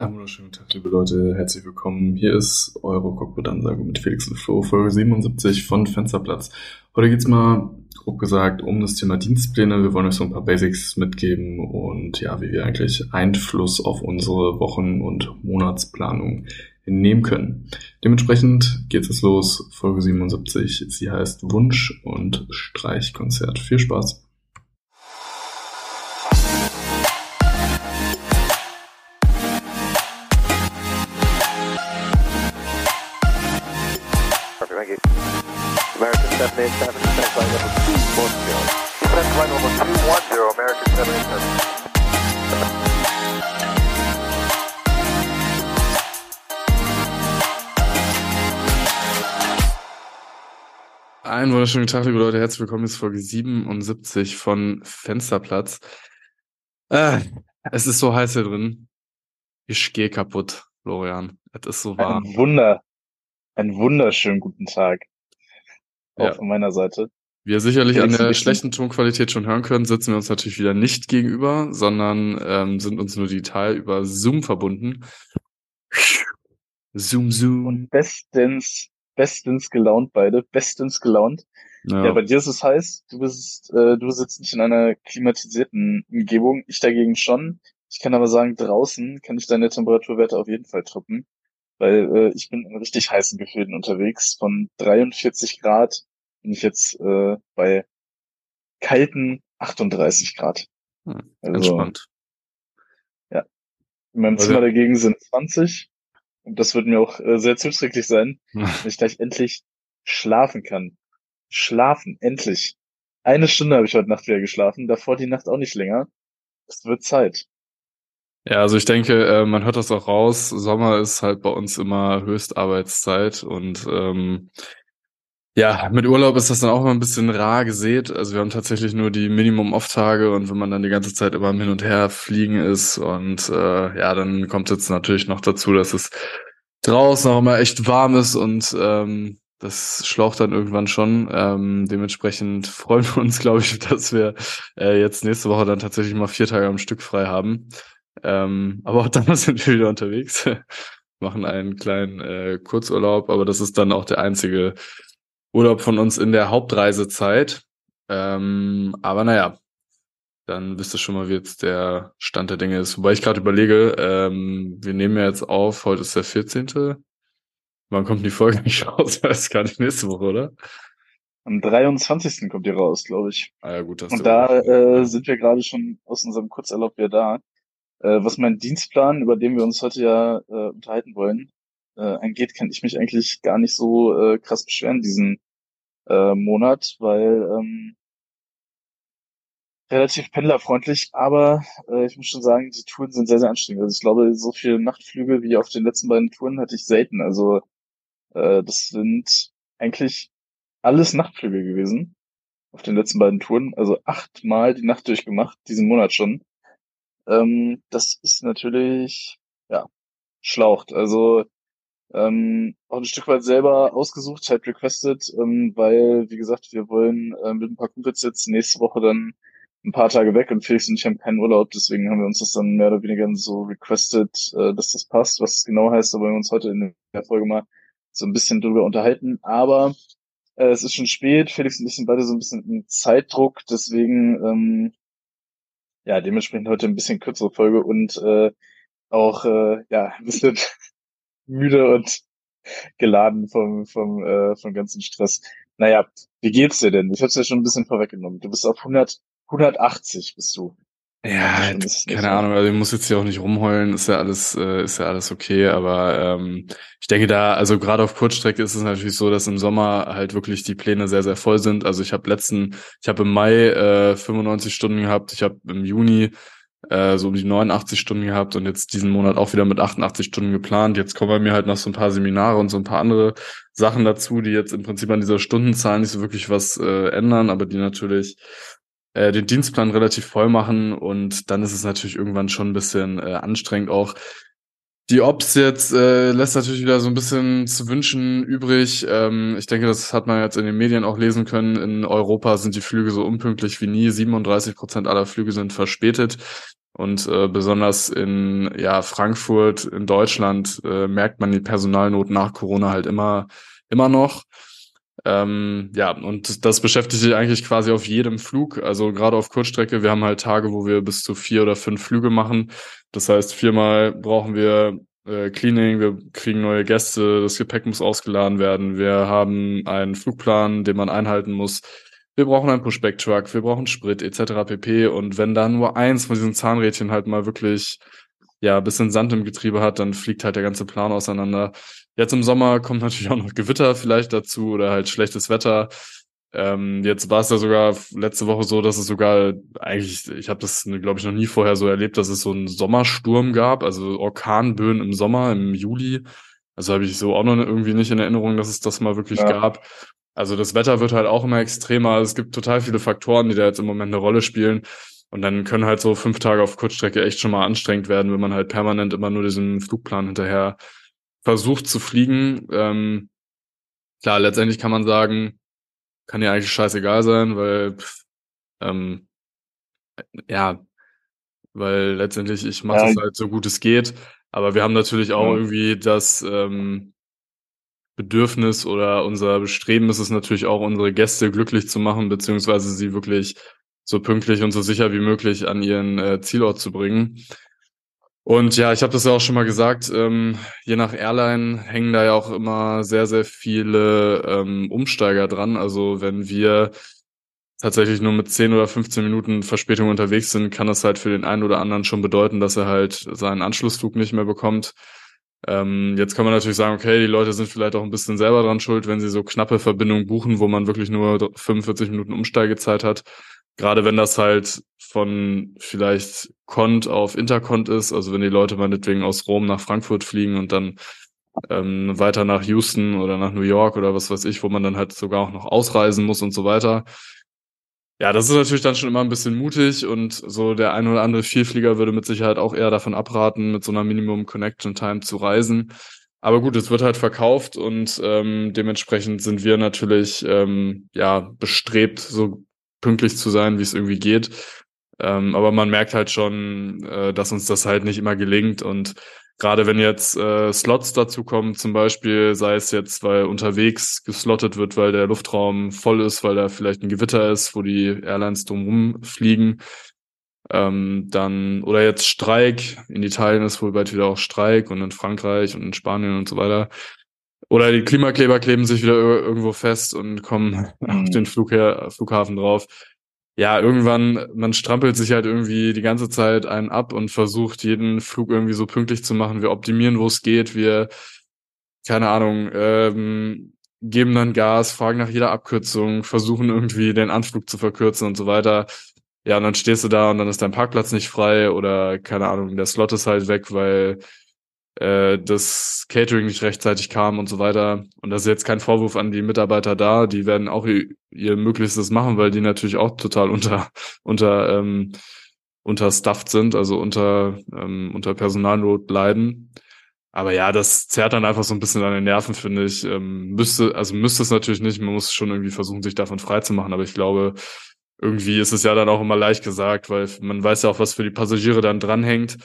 Einen wunderschönen Tag, liebe Leute. Herzlich willkommen. Hier ist eure Cockpit-Ansage mit Felix und Flo, Folge 77 von Fensterplatz. Heute geht's mal, grob gesagt, um das Thema Dienstpläne. Wir wollen euch so ein paar Basics mitgeben und ja, wie wir eigentlich Einfluss auf unsere Wochen- und Monatsplanung nehmen können. Dementsprechend geht's jetzt los. Folge 77. Sie heißt Wunsch und Streichkonzert. Viel Spaß. Einen wunderschönen Tag, liebe Leute. Herzlich willkommen zu Folge 77 von Fensterplatz. Äh, es ist so heiß hier drin. Ich gehe kaputt, Florian. Es ist so warm. Ein Wunder, einen wunderschönen guten Tag. Auch Ja. von meiner Seite. Wie ihr sicherlich an der schlechten Tonqualität schon hören könnt, sitzen wir uns natürlich wieder nicht gegenüber, sondern ähm, sind uns nur digital über Zoom verbunden. Zoom, Zoom. Und bestens, bestens gelaunt beide, bestens gelaunt. Ja, Ja, bei dir ist es heiß. Du bist, äh, du sitzt nicht in einer klimatisierten Umgebung. Ich dagegen schon. Ich kann aber sagen, draußen kann ich deine Temperaturwerte auf jeden Fall truppen, weil äh, ich bin in richtig heißen Gefilden unterwegs. Von 43 Grad bin ich jetzt äh, bei kalten 38 Grad. hm, Also, entspannt. In meinem Also- Zimmer dagegen sind 20. Und das wird mir auch äh, sehr zuträglich sein, wenn ich gleich endlich schlafen kann. Schlafen, endlich. Eine Stunde habe ich heute Nacht wieder geschlafen, davor die Nacht auch nicht länger. Es wird Zeit. Ja, also ich denke, äh, man hört das auch raus. Sommer ist halt bei uns immer Höchstarbeitszeit und ähm, ja, mit Urlaub ist das dann auch immer ein bisschen rar gesät. Also wir haben tatsächlich nur die Minimum-Off-Tage und wenn man dann die ganze Zeit immer Hin und Her fliegen ist und äh, ja, dann kommt jetzt natürlich noch dazu, dass es draußen auch immer echt warm ist und ähm, das schlaucht dann irgendwann schon. Ähm, dementsprechend freuen wir uns, glaube ich, dass wir äh, jetzt nächste Woche dann tatsächlich mal vier Tage am Stück frei haben. Ähm, aber auch dann sind wir wieder unterwegs, machen einen kleinen äh, Kurzurlaub, aber das ist dann auch der einzige Urlaub von uns in der Hauptreisezeit. Ähm, aber naja, dann wisst ihr schon mal, wie jetzt der Stand der Dinge ist. Wobei ich gerade überlege, ähm, wir nehmen ja jetzt auf, heute ist der 14. Wann kommt die Folge nicht raus? Weiß gar nicht, nächste Woche, oder? Am 23. kommt ihr raus, glaube ich. Ah ja, gut, das Und da äh, sind wir gerade schon aus unserem Kurzurlaub wieder da. Äh, was meinen Dienstplan, über den wir uns heute ja äh, unterhalten wollen, äh, angeht, kann ich mich eigentlich gar nicht so äh, krass beschweren diesen äh, Monat, weil ähm, relativ pendlerfreundlich, aber äh, ich muss schon sagen, die Touren sind sehr, sehr anstrengend. Also ich glaube, so viele Nachtflüge wie auf den letzten beiden Touren hatte ich selten. Also äh, das sind eigentlich alles Nachtflüge gewesen auf den letzten beiden Touren. Also achtmal die Nacht durchgemacht, diesen Monat schon. Ähm, das ist natürlich, ja, schlaucht. Also ähm, auch ein Stück weit selber ausgesucht, halt requested, ähm, weil, wie gesagt, wir wollen äh, mit ein paar Kumpels jetzt nächste Woche dann ein paar Tage weg und Felix und ich haben keinen Urlaub, deswegen haben wir uns das dann mehr oder weniger so requested, äh, dass das passt. Was es genau heißt, da wollen wir uns heute in der Folge mal so ein bisschen drüber unterhalten. Aber äh, es ist schon spät, Felix und ich sind beide so ein bisschen im Zeitdruck, deswegen ähm, ja, dementsprechend heute ein bisschen kürzere Folge und äh, auch äh, ja ein bisschen müde und geladen vom vom äh, vom ganzen Stress. Naja, wie geht's dir denn? Ich hab's ja schon ein bisschen vorweggenommen. Du bist auf 100, 180 bist du. Ja, nicht keine. Ahnung, also ich muss jetzt hier auch nicht rumheulen, ist ja alles, äh, ist ja alles okay, aber ähm, ich denke da, also gerade auf Kurzstrecke ist es natürlich so, dass im Sommer halt wirklich die Pläne sehr, sehr voll sind. Also ich habe letzten, ich habe im Mai äh, 95 Stunden gehabt, ich habe im Juni äh, so um die 89 Stunden gehabt und jetzt diesen Monat auch wieder mit 88 Stunden geplant. Jetzt kommen bei mir halt noch so ein paar Seminare und so ein paar andere Sachen dazu, die jetzt im Prinzip an dieser Stundenzahl nicht so wirklich was äh, ändern, aber die natürlich äh, den Dienstplan relativ voll machen und dann ist es natürlich irgendwann schon ein bisschen äh, anstrengend auch. Die Ops jetzt äh, lässt natürlich wieder so ein bisschen zu wünschen übrig. Ähm, ich denke, das hat man jetzt in den Medien auch lesen können. In Europa sind die Flüge so unpünktlich wie nie. 37 Prozent aller Flüge sind verspätet. Und äh, besonders in ja, Frankfurt, in Deutschland, äh, merkt man die Personalnot nach Corona halt immer, immer noch. Ähm, ja, und das beschäftigt sich eigentlich quasi auf jedem Flug. Also gerade auf Kurzstrecke, wir haben halt Tage, wo wir bis zu vier oder fünf Flüge machen. Das heißt, viermal brauchen wir äh, Cleaning, wir kriegen neue Gäste, das Gepäck muss ausgeladen werden, wir haben einen Flugplan, den man einhalten muss. Wir brauchen einen Pushback-Truck, wir brauchen Sprit etc. pp. Und wenn da nur eins von diesen Zahnrädchen halt mal wirklich ja, bisschen Sand im Getriebe hat, dann fliegt halt der ganze Plan auseinander. Jetzt im Sommer kommt natürlich auch noch Gewitter vielleicht dazu oder halt schlechtes Wetter. Ähm, jetzt war es ja sogar letzte Woche so, dass es sogar eigentlich, ich habe das, glaube ich, noch nie vorher so erlebt, dass es so einen Sommersturm gab, also Orkanböen im Sommer, im Juli. Also habe ich so auch noch irgendwie nicht in Erinnerung, dass es das mal wirklich ja. gab. Also das Wetter wird halt auch immer extremer. Es gibt total viele Faktoren, die da jetzt im Moment eine Rolle spielen. Und dann können halt so fünf Tage auf Kurzstrecke echt schon mal anstrengend werden, wenn man halt permanent immer nur diesen Flugplan hinterher versucht zu fliegen. Ähm, klar, letztendlich kann man sagen, kann ja eigentlich scheißegal sein, weil pff, ähm, ja, weil letztendlich ich mache es ja. halt so gut es geht. Aber wir haben natürlich auch ja. irgendwie das ähm, Bedürfnis oder unser Bestreben ist es natürlich auch, unsere Gäste glücklich zu machen, beziehungsweise sie wirklich so pünktlich und so sicher wie möglich an ihren äh, Zielort zu bringen. Und ja, ich habe das ja auch schon mal gesagt, ähm, je nach Airline hängen da ja auch immer sehr, sehr viele ähm, Umsteiger dran. Also wenn wir tatsächlich nur mit 10 oder 15 Minuten Verspätung unterwegs sind, kann das halt für den einen oder anderen schon bedeuten, dass er halt seinen Anschlussflug nicht mehr bekommt. Ähm, jetzt kann man natürlich sagen, okay, die Leute sind vielleicht auch ein bisschen selber dran schuld, wenn sie so knappe Verbindungen buchen, wo man wirklich nur 45 Minuten Umsteigezeit hat. Gerade wenn das halt von vielleicht Cont auf Intercont ist, also wenn die Leute meinetwegen aus Rom nach Frankfurt fliegen und dann ähm, weiter nach Houston oder nach New York oder was weiß ich, wo man dann halt sogar auch noch ausreisen muss und so weiter. Ja, das ist natürlich dann schon immer ein bisschen mutig und so der ein oder andere Vielflieger würde mit Sicherheit auch eher davon abraten, mit so einer Minimum Connection Time zu reisen. Aber gut, es wird halt verkauft und ähm, dementsprechend sind wir natürlich ähm, ja bestrebt, so pünktlich zu sein, wie es irgendwie geht. Ähm, aber man merkt halt schon, äh, dass uns das halt nicht immer gelingt. Und gerade wenn jetzt äh, Slots dazu kommen, zum Beispiel, sei es jetzt, weil unterwegs geslottet wird, weil der Luftraum voll ist, weil da vielleicht ein Gewitter ist, wo die Airlines drumherum fliegen, ähm, dann, oder jetzt Streik, in Italien ist wohl bald wieder auch Streik und in Frankreich und in Spanien und so weiter. Oder die Klimakleber kleben sich wieder irgendwo fest und kommen mhm. auf den Flug her, Flughafen drauf. Ja, irgendwann, man strampelt sich halt irgendwie die ganze Zeit einen ab und versucht, jeden Flug irgendwie so pünktlich zu machen. Wir optimieren, wo es geht. Wir, keine Ahnung, ähm, geben dann Gas, fragen nach jeder Abkürzung, versuchen irgendwie den Anflug zu verkürzen und so weiter. Ja, und dann stehst du da und dann ist dein Parkplatz nicht frei oder keine Ahnung, der Slot ist halt weg, weil äh, das Catering nicht rechtzeitig kam und so weiter. Und das ist jetzt kein Vorwurf an die Mitarbeiter da, die werden auch ihr, ihr Möglichstes machen, weil die natürlich auch total unter unter ähm, unterstufft sind, also unter ähm, unter Personalnot leiden. Aber ja, das zerrt dann einfach so ein bisschen an den Nerven, finde ich. Ähm, müsste, also müsste es natürlich nicht, man muss schon irgendwie versuchen, sich davon frei zu machen, aber ich glaube, irgendwie ist es ja dann auch immer leicht gesagt, weil man weiß ja auch, was für die Passagiere dann dranhängt.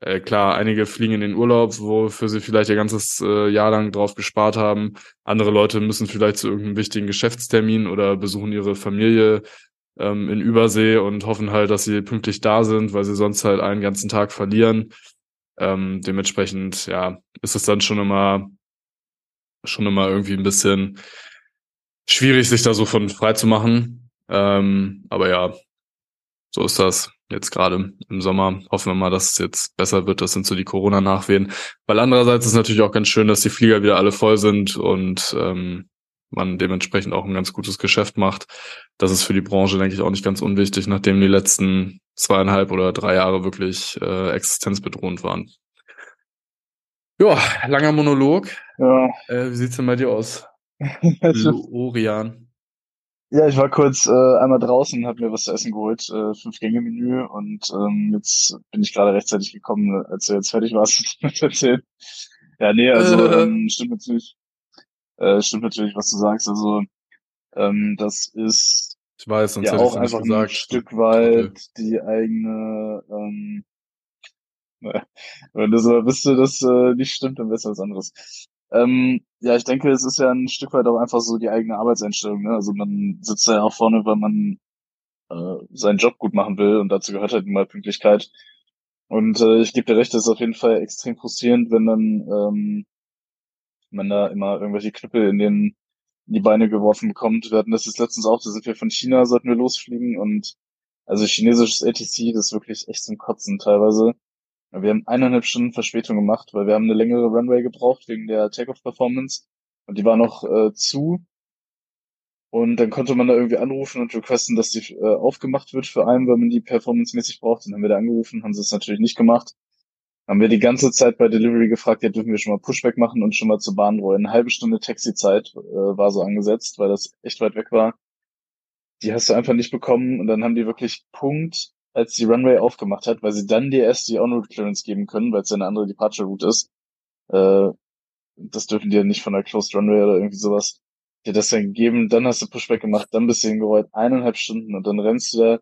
Äh, klar, einige fliegen in den Urlaub, wofür sie vielleicht ihr ganzes äh, Jahr lang drauf gespart haben. Andere Leute müssen vielleicht zu irgendeinem wichtigen Geschäftstermin oder besuchen ihre Familie ähm, in Übersee und hoffen halt, dass sie pünktlich da sind, weil sie sonst halt einen ganzen Tag verlieren. Ähm, dementsprechend, ja, ist es dann schon immer, schon immer irgendwie ein bisschen schwierig, sich da so von frei zu machen. Ähm, aber ja, so ist das jetzt gerade im Sommer. Hoffen wir mal, dass es jetzt besser wird. Das sind so die Corona-Nachwehen. Weil andererseits ist es natürlich auch ganz schön, dass die Flieger wieder alle voll sind und ähm, man dementsprechend auch ein ganz gutes Geschäft macht. Das ist für die Branche, denke ich, auch nicht ganz unwichtig, nachdem die letzten zweieinhalb oder drei Jahre wirklich äh, existenzbedrohend waren. Ja, langer Monolog. Ja. Äh, wie sieht's denn bei dir aus? Orian. Ja, ich war kurz äh, einmal draußen, habe mir was zu essen geholt, äh, fünf Gänge Menü und ähm, jetzt bin ich gerade rechtzeitig gekommen, als du jetzt fertig warst mit erzählen. Ja, nee, also äh. ähm, stimmt natürlich, äh, stimmt natürlich, was du sagst. Also ähm, das ist ich weiß, sonst ja auch einfach gesagt. ein Stück weit okay. die eigene ähm, Wenn du so bist, du das äh, nicht stimmt, dann besser was anderes. Ähm, ja, ich denke, es ist ja ein Stück weit auch einfach so die eigene Arbeitseinstellung. Ne? Also man sitzt ja auch vorne, weil man äh, seinen Job gut machen will und dazu gehört halt immer Pünktlichkeit. Und äh, ich gebe dir recht, das ist auf jeden Fall extrem frustrierend, wenn dann ähm, man da immer irgendwelche Knüppel in den in die Beine geworfen bekommt. Wir hatten das jetzt letztens auch, da sind wir von China, sollten wir losfliegen und also chinesisches ATC, das ist wirklich echt zum Kotzen teilweise. Wir haben eineinhalb Stunden Verspätung gemacht, weil wir haben eine längere Runway gebraucht wegen der Takeoff-Performance und die war noch äh, zu. Und dann konnte man da irgendwie anrufen und requesten, dass die äh, aufgemacht wird für einen, weil man die performancemäßig braucht. Dann haben wir da angerufen, haben sie es natürlich nicht gemacht. Haben wir die ganze Zeit bei Delivery gefragt, ja, dürfen wir schon mal Pushback machen und schon mal zur Bahn rollen. Eine halbe Stunde Taxi-Zeit äh, war so angesetzt, weil das echt weit weg war. Die hast du einfach nicht bekommen und dann haben die wirklich Punkt als die Runway aufgemacht hat, weil sie dann dir erst die On-Route Clearance geben können, weil es eine andere Departure Route ist. Äh, das dürfen die ja nicht von der Closed Runway oder irgendwie sowas. Dir das dann gegeben, dann hast du Pushback gemacht, dann bist du hingerollt, eineinhalb Stunden und dann rennst du da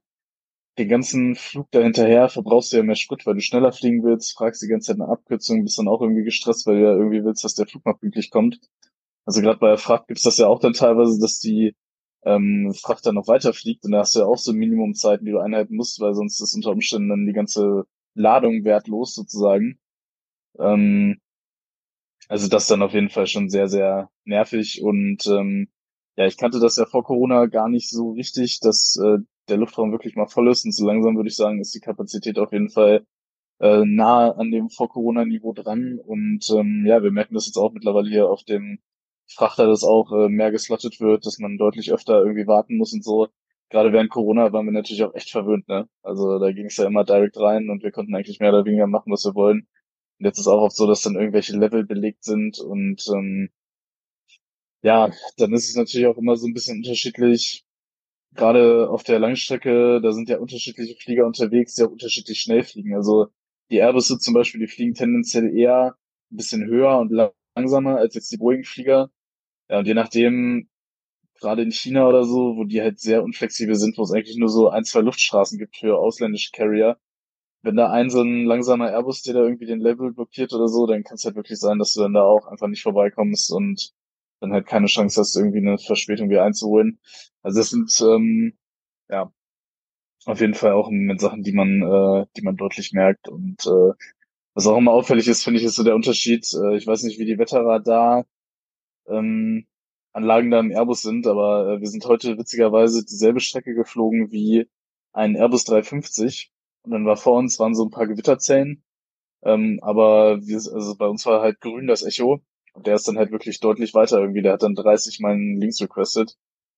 den ganzen Flug da hinterher, verbrauchst du ja mehr Sprit, weil du schneller fliegen willst, fragst die ganze Zeit eine Abkürzung, bist dann auch irgendwie gestresst, weil du ja irgendwie willst, dass der Flug mal pünktlich kommt. Also gerade bei der Fracht gibt's das ja auch dann teilweise, dass die ähm, Frachter noch weiterfliegt. Und da hast du ja auch so Minimumzeiten, die du einhalten musst, weil sonst ist unter Umständen dann die ganze Ladung wertlos sozusagen. Ähm, also das dann auf jeden Fall schon sehr, sehr nervig. Und ähm, ja, ich kannte das ja vor Corona gar nicht so richtig, dass äh, der Luftraum wirklich mal voll ist. Und so langsam würde ich sagen, ist die Kapazität auf jeden Fall äh, nahe an dem Vor-Corona-Niveau dran. Und ähm, ja, wir merken das jetzt auch mittlerweile hier auf dem Frachter das auch äh, mehr geslottet wird, dass man deutlich öfter irgendwie warten muss und so. Gerade während Corona waren wir natürlich auch echt verwöhnt, ne? Also da ging es ja immer direkt rein und wir konnten eigentlich mehr oder weniger machen, was wir wollen. Und jetzt ist auch oft so, dass dann irgendwelche Level belegt sind und ähm, ja, dann ist es natürlich auch immer so ein bisschen unterschiedlich. Gerade auf der Langstrecke, da sind ja unterschiedliche Flieger unterwegs, die auch unterschiedlich schnell fliegen. Also die Airbusse zum Beispiel, die fliegen tendenziell eher ein bisschen höher und langsamer als jetzt die Boeing-Flieger. Ja, und je nachdem, gerade in China oder so, wo die halt sehr unflexibel sind, wo es eigentlich nur so ein, zwei Luftstraßen gibt für ausländische Carrier, wenn da ein so ein langsamer Airbus dir da irgendwie den Level blockiert oder so, dann kann es halt wirklich sein, dass du dann da auch einfach nicht vorbeikommst und dann halt keine Chance hast, irgendwie eine Verspätung wieder einzuholen. Also das sind ähm, ja auf jeden Fall auch mit Sachen, die man, äh, die man deutlich merkt. Und äh, was auch immer auffällig ist, finde ich, ist so der Unterschied. Äh, ich weiß nicht, wie die Wetterradar ähm, Anlagen da im Airbus sind, aber äh, wir sind heute witzigerweise dieselbe Strecke geflogen wie ein Airbus 350 und dann war vor uns waren so ein paar Gewitterzellen, ähm, aber wir, also bei uns war halt grün das Echo und der ist dann halt wirklich deutlich weiter irgendwie. Der hat dann 30 Meilen links requested,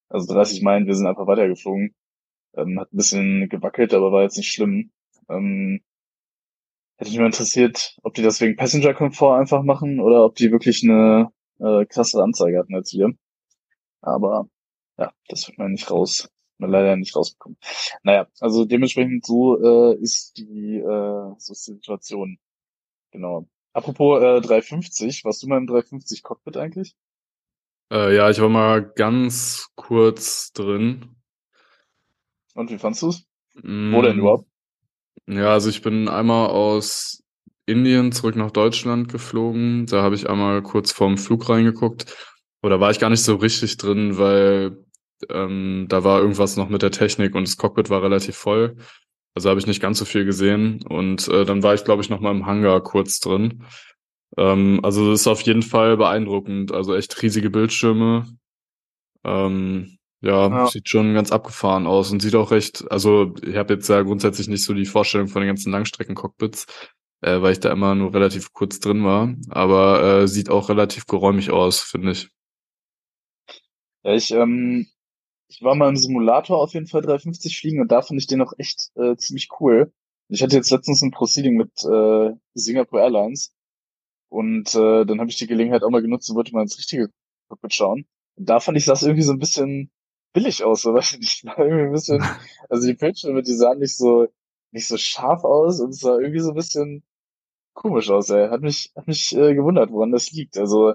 also 30 Meilen. Wir sind einfach weitergeflogen, ähm, hat ein bisschen gewackelt, aber war jetzt nicht schlimm. Ähm, hätte mich mal interessiert, ob die das wegen Passenger Komfort einfach machen oder ob die wirklich eine äh, krassere Anzeige hatten als wir. Aber ja, das wird man nicht raus, man leider nicht rausbekommen. Naja, also dementsprechend so äh, ist die äh, so ist die Situation. Genau. Apropos äh, 350, warst du mal im 350 Cockpit eigentlich? Äh, ja, ich war mal ganz kurz drin. Und wie fandst du's? Mm, Wo denn überhaupt? Ja, also ich bin einmal aus Indien zurück nach Deutschland geflogen. Da habe ich einmal kurz vorm Flug reingeguckt. Oder war ich gar nicht so richtig drin, weil ähm, da war irgendwas noch mit der Technik und das Cockpit war relativ voll. Also habe ich nicht ganz so viel gesehen. Und äh, dann war ich, glaube ich, noch mal im Hangar kurz drin. Ähm, also das ist auf jeden Fall beeindruckend. Also echt riesige Bildschirme. Ähm, ja, Ja. sieht schon ganz abgefahren aus und sieht auch recht, also ich habe jetzt ja grundsätzlich nicht so die Vorstellung von den ganzen Langstrecken-Cockpits, äh, weil ich da immer nur relativ kurz drin war, aber äh, sieht auch relativ geräumig aus, finde ich. Ja, ich, ähm, ich war mal im Simulator auf jeden Fall 350 fliegen und da fand ich den auch echt äh, ziemlich cool. Ich hatte jetzt letztens ein Proceeding mit äh, Singapore Airlines und äh, dann habe ich die Gelegenheit auch mal genutzt und wollte mal ins richtige Cockpit schauen. Und da fand ich das irgendwie so ein bisschen billig aus, so weiß ich. War irgendwie ein bisschen, also die Bildschirme, die sahen nicht so nicht so scharf aus und es sah irgendwie so ein bisschen komisch aus, ey. Hat mich, hat mich äh, gewundert, woran das liegt. Also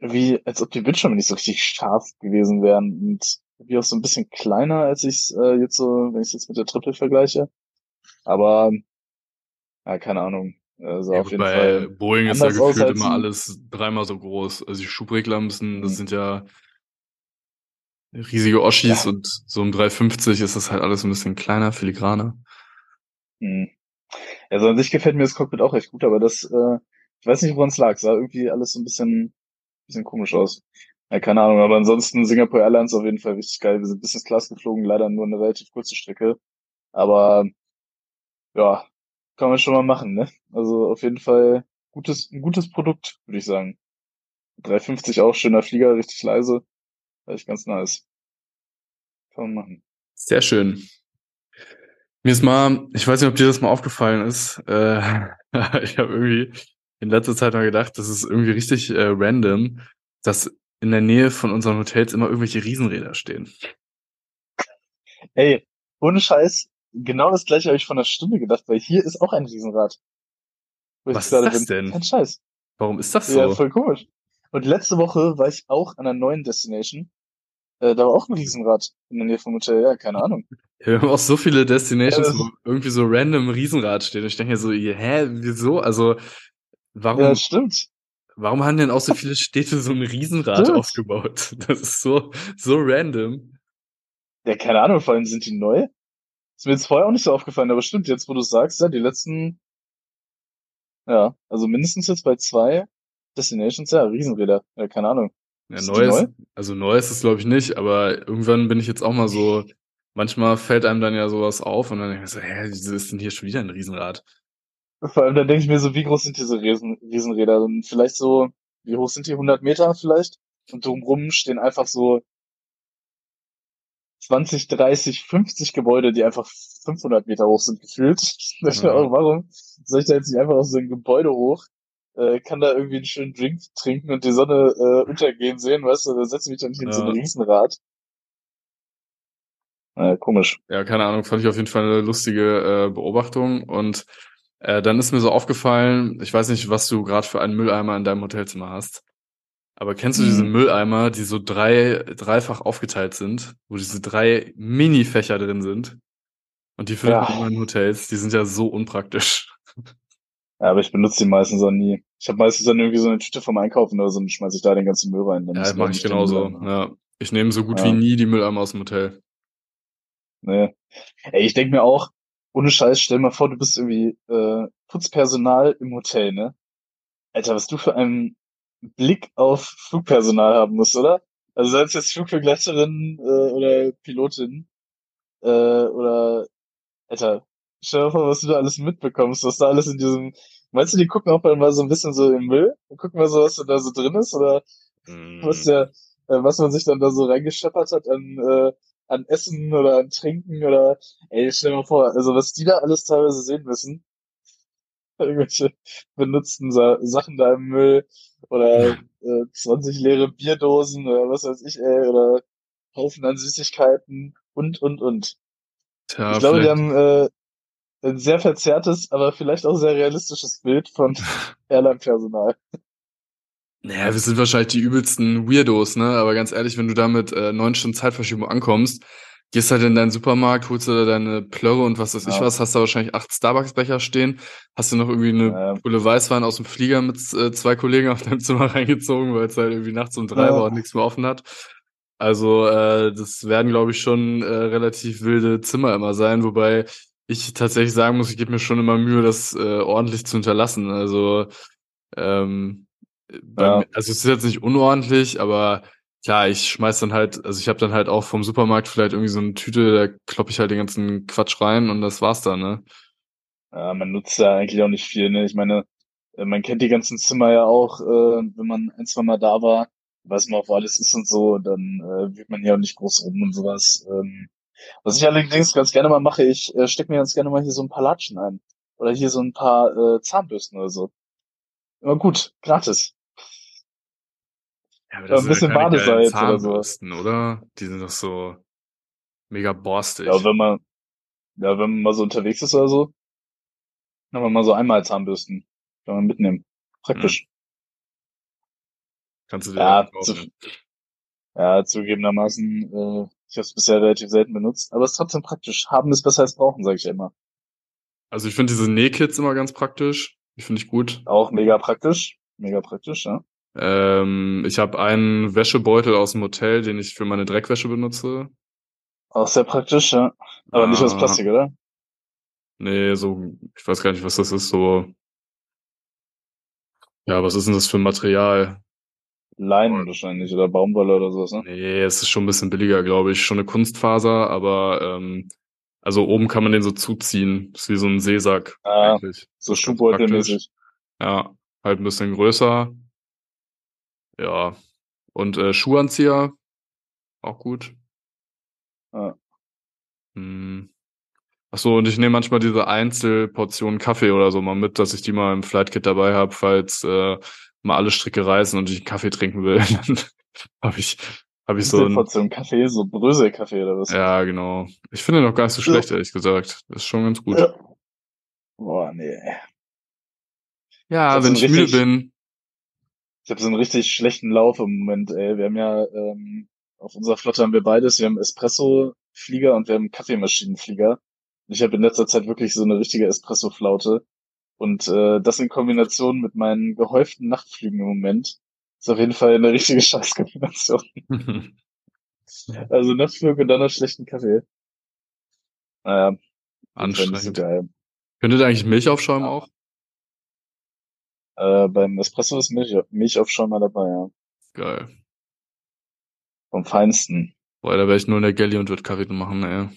wie, als ob die Bildschirme nicht so richtig scharf gewesen wären und wie auch so ein bisschen kleiner, als ich äh, jetzt so, wenn ich jetzt mit der Triple vergleiche. Aber Ja, keine Ahnung. Also Ja, auf jeden bei Fall Boeing ist ja gefühlt immer ein alles dreimal so groß. Also, die Schubregler müssen das Mhm. sind ja riesige Oschis Ja. und so im 350 ist das halt alles 'n bisschen kleiner, filigraner. Mhm. Also, an sich gefällt mir das Cockpit auch recht gut, aber das, äh ich weiß nicht, woran's lag. Sah irgendwie alles so 'n bisschen bisschen komisch aus. Ja, keine Ahnung, aber ansonsten Singapore Airlines auf jeden Fall richtig geil. Wir sind Business Class geflogen, leider nur 'ne relativ kurze Strecke. Aber ja, kann man schon mal machen, ne? Also, auf jeden Fall gutes 'n gutes Produkt, würde ich sagen. 350 auch schöner Flieger, richtig leise. Echt ganz nice. Kann man machen. Sehr schön. Mir ist mal ich weiß nicht, ob dir das mal aufgefallen ist, äh, ich habe irgendwie in letzter Zeit mal gedacht, das ist irgendwie richtig, äh, random, dass in der Nähe von unseren Hotels immer irgendwelche Riesenräder stehen. Ey, ohne Scheiß, genau das Gleiche habe ich vor 'ner Stunde gedacht, weil hier ist auch ein Riesenrad. Was ist das bin. denn? Kein Scheiß. Warum ist das Ja, so? voll komisch. Und letzte Woche war ich auch an 'ner neuen Destination. Äh, da war auch 'n Riesenrad in der Nähe vom Hotel. Ja, keine Ahnung. Ja, wir haben auch so viele Ja, Destinations, das wo irgendwie so random Riesenrad steht. Und ich denke mir so: „Hä, wieso?“ Also, Ja, warum stimmt. warum haben denn auch so viele Städte so 'n Riesenrad Stimmt. aufgebaut? Das ist so so random. Ja, keine Ahnung, vor allem sind die neu? Ist mir jetzt vorher auch nicht so aufgefallen, aber stimmt, jetzt wo du's sagst, ja, die letzten ja, also mindestens jetzt bei 2 Destinations, ja, Riesenräder. Ja, keine Ahnung. Ja, die neu also neu ist es, glaube ich, nicht, aber irgendwann bin ich jetzt auch mal so manchmal fällt einem dann ja so was auf und dann denke ich mir so: „Hä, wieso ist denn hier schon wieder 'n Riesenrad?“ Vor allem, dann denke ich mir so, wie groß sind diese Riesen Riesenräder? Dann vielleicht so wie hoch sind die? 100 Meter vielleicht? Und drumrum stehen einfach so 20, 30, 50 Gebäude, die einfach 500 Meter hoch sind gefühlt. Ja. auch: „Warum soll ich da jetzt nicht einfach auf so 'n Gebäude hoch, äh, kann da irgendwie 'n schönen Drink trinken und die Sonne, äh, untergehen sehen, weißt du? Da setze ich mich doch nicht in so 'n Ja. Riesenrad.“ Ja, komisch. Ja, keine Ahnung, fand ich auf jeden Fall 'ne lustige, äh, Beobachtung. Und, äh, dann ist mir so aufgefallen ich weiß nicht, was du grad für einen Mülleimer in deinem Hotelzimmer hast. Aber kennst du diese Mhm. Mülleimer, die so drei dreifach aufgeteilt sind, wo diese 3 Minifächer drin sind? Und die findet man immer Ja. in Hotels. Die sind ja so unpraktisch. Ja, aber ich benutze die meistens auch nie. Ich habe meistens dann irgendwie so 'ne Tüte vom Einkaufen oder so und schmeiße ich da den ganzen Müll rein. Dann Ja, mache ich genauso, ja. Ich nehme so gut wie Ja. nie die Mülleimer aus'm Hotel. Ne. Ey, ich denke mir auch, ohne Scheiß, stell mal vor, du bist irgendwie, äh, Putzpersonal im Hotel, ne? Alter, was du für einen Blick auf Flugpersonal haben musst, oder? Also, sei es jetzt Flugbegleiterin, äh, oder Pilotin, äh, oder Alter, stell dir vor, was du da alles mitbekommst, was da alles in diesem meinst du, die gucken auch mal so 'n bisschen so im Müll und gucken mal so, was da so drin ist oder was Hm. der äh, was man sich dann da so reingescheppert hat an, äh an Essen oder an Trinken oder ey, stell dir mal vor, also, was die da alles teilweise sehen müssen. Irgendwelche benutzten Sa Sachen da im Müll oder, äh, 20 leere Bierdosen oder was weiß ich, ey, oder Haufen an Süßigkeiten und, und, und. Tja, Ich glaube, die vielleicht haben, äh, 'n sehr verzerrtes, aber vielleicht auch sehr realistisches Bild von Airline-Personal. Na ja, wir sind wahrscheinlich die übelsten Weirdos, ne? Aber ganz ehrlich, wenn du da mit, äh, 9 Stunden Zeitverschiebung ankommst, gehst halt in deinen Supermarkt, holst dir da deine Plörre und was weiß ich Ja. was, hast da wahrscheinlich 8 Starbucks-Becher stehen, hast dir noch irgendwie 'ne Ja. Pulle Weißwein aus'm Flieger mit äh, 2 Kollegen auf deinem Zimmer reingezogen, weil's halt irgendwie nachts um 3 war und Ja. nix mehr offen hat. Also, äh, das werden, glaube ich, schon, äh, relativ wilde Zimmer immer sein, wobei ich tatsächlich sagen muss, ich gebe mir schon immer Mühe, das, äh, ordentlich zu hinterlassen. Also, ähm, äh, Ja. mi also, es ist jetzt nicht unordentlich, aber klar, ich schmeiße dann halt also, ich habe dann halt auch vom Supermarkt vielleicht irgendwie so 'ne Tüte, da kloppe ich halt den ganzen Quatsch rein und das war's dann, ne? Ja, man nutzt ja eigentlich auch nicht viel, ne? Ich meine, äh, man kennt die ganzen Zimmer ja auch, äh, wenn man ein, zweimal da war, weiß man auch, wo alles ist und so, dann, äh, wühlt man hier auch nicht groß rum und so was. Ähm, was ich allerdings ganz gerne mal mache, ich, äh, stecke mir ganz gerne mal hier so 'n paar Latschen ein oder hier so 'n paar, äh, Zahnbürsten oder so. Immer gut, gratis. Ja, aber Ja, das ja bisschen keine geilen Badesalz oder so. Zahnbürsten, oder? Die sind doch so mega borstig. Ja, wenn man ja, wenn man mal so unterwegs ist oder so kann man mal so Einmal-Zahnbürsten kann man mitnehmen. Praktisch. Kannst du dir Ja, dann zu ja, zugegebenermaßen, äh, ich habe es bisher relativ selten benutzt, aber ist trotzdem praktisch. Haben ist besser als brauchen, sage ich ja immer. Also ich finde diese Nähkits immer ganz praktisch. Die finde ich gut. Auch mega praktisch. Mega praktisch, ja. Ähm, ich habe einen Wäschebeutel aus dem Hotel, den ich für meine Dreckwäsche benutze. Auch sehr praktisch, ja. Aber nicht aus Ah, Plastik, oder? Nee, so, ich weiß gar nicht, was das ist, so. Ja, was ist denn das für ein Material? Leinen wahrscheinlich oder Baumwolle oder sowas, ne? Nee, es ist schon ein bisschen billiger, glaube ich. Schon eine Kunstfaser, aber ähm, also oben kann man den so zuziehen. Ist wie so ein Seesack Ah, eigentlich. So Schuhbeutelmäßig. Ja, halt ein bisschen größer. Ja. Und äh, Schuhanzieher, auch gut. Ja. Hm. Ach so, und ich nehme manchmal diese Einzelportionen Kaffee oder so mal mit, dass ich die mal im Flightkit dabei habe, falls äh, mal alle Stricke reißen und ich einen Kaffee trinken will. Dann habe ich, hab ich so ein. Portion Kaffee, so Bröselkaffee oder was? Ja, genau. Ich finde noch gar nicht so Ja. schlecht, ehrlich gesagt. Das ist schon ganz gut. Ja. Boah, nee. Ja, Das wenn ich müde richtig- bin. Ich habe so einen richtig schlechten Lauf im Moment, ey. Wir haben ja ähm, auf unserer Flotte haben wir beides. Wir haben Espresso-Flieger und wir haben Kaffeemaschinenflieger. Ich habe in letzter Zeit wirklich so eine richtige Espresso-Flaute. Und äh, das in Kombination mit meinen gehäuften Nachtflügen im Moment ist auf jeden Fall eine richtige Scheißkombination. Also Nachtflug und dann noch schlechten Kaffee. Naja, Anstrengend. geil. Könntet ihr eigentlich Milch aufschäumen auch? Äh, beim Espresso ist Milch, Milchaufschäumer dabei, ja. Geil. Vom Feinsten. Boah, da wäre ich nur in der Galley und würde Kaffee machen, ey.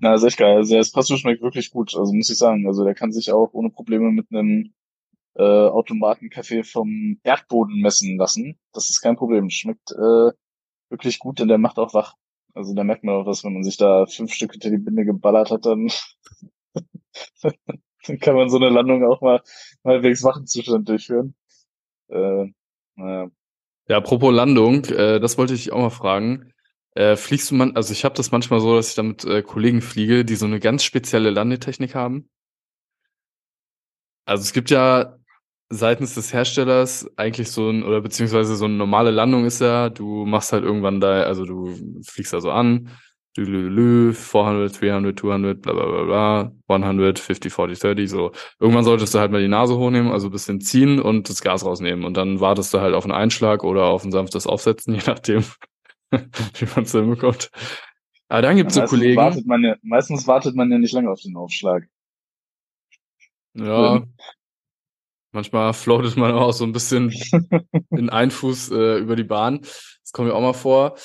Na, ist echt geil. Also der Espresso schmeckt wirklich gut, also muss ich sagen. Also der kann sich auch ohne Probleme mit einem äh, Automatenkaffee vom Erdboden messen lassen. Das ist kein Problem. Schmeckt äh, wirklich gut, denn der macht auch wach. Also da merkt man auch, dass wenn man sich da fünf Stück hinter die Binde geballert hat, dann, dann kann man so eine Landung auch mal halbwegs wachen Zustand durchführen. Äh, naja. Ja, apropos Landung, äh, das wollte ich auch mal fragen. Äh, fliegst du man, also ich habe das manchmal so, dass ich da mit äh, Kollegen fliege, die so eine ganz spezielle Landetechnik haben. Also es gibt ja seitens des Herstellers eigentlich so ein, oder beziehungsweise so eine normale Landung ist ja, du machst halt irgendwann da, also du fliegst da so an, lü, 400, 300, 200, bla bla bla bla, 100, 50, 40, 30, so. Irgendwann solltest du halt mal die Nase hochnehmen, also bisschen ziehen und das Gas rausnehmen und dann wartest du halt auf einen Einschlag oder auf ein sanftes Aufsetzen, je nachdem, wie man es hinbekommt. Aber dann gibt's so meistens Kollegen, Wartet man ja, meistens wartet man ja nicht lange auf den Aufschlag. ja, manchmal floatet man auch so ein bisschen in einen Fuß äh, über die Bahn. Das kommt mir auch mal vor.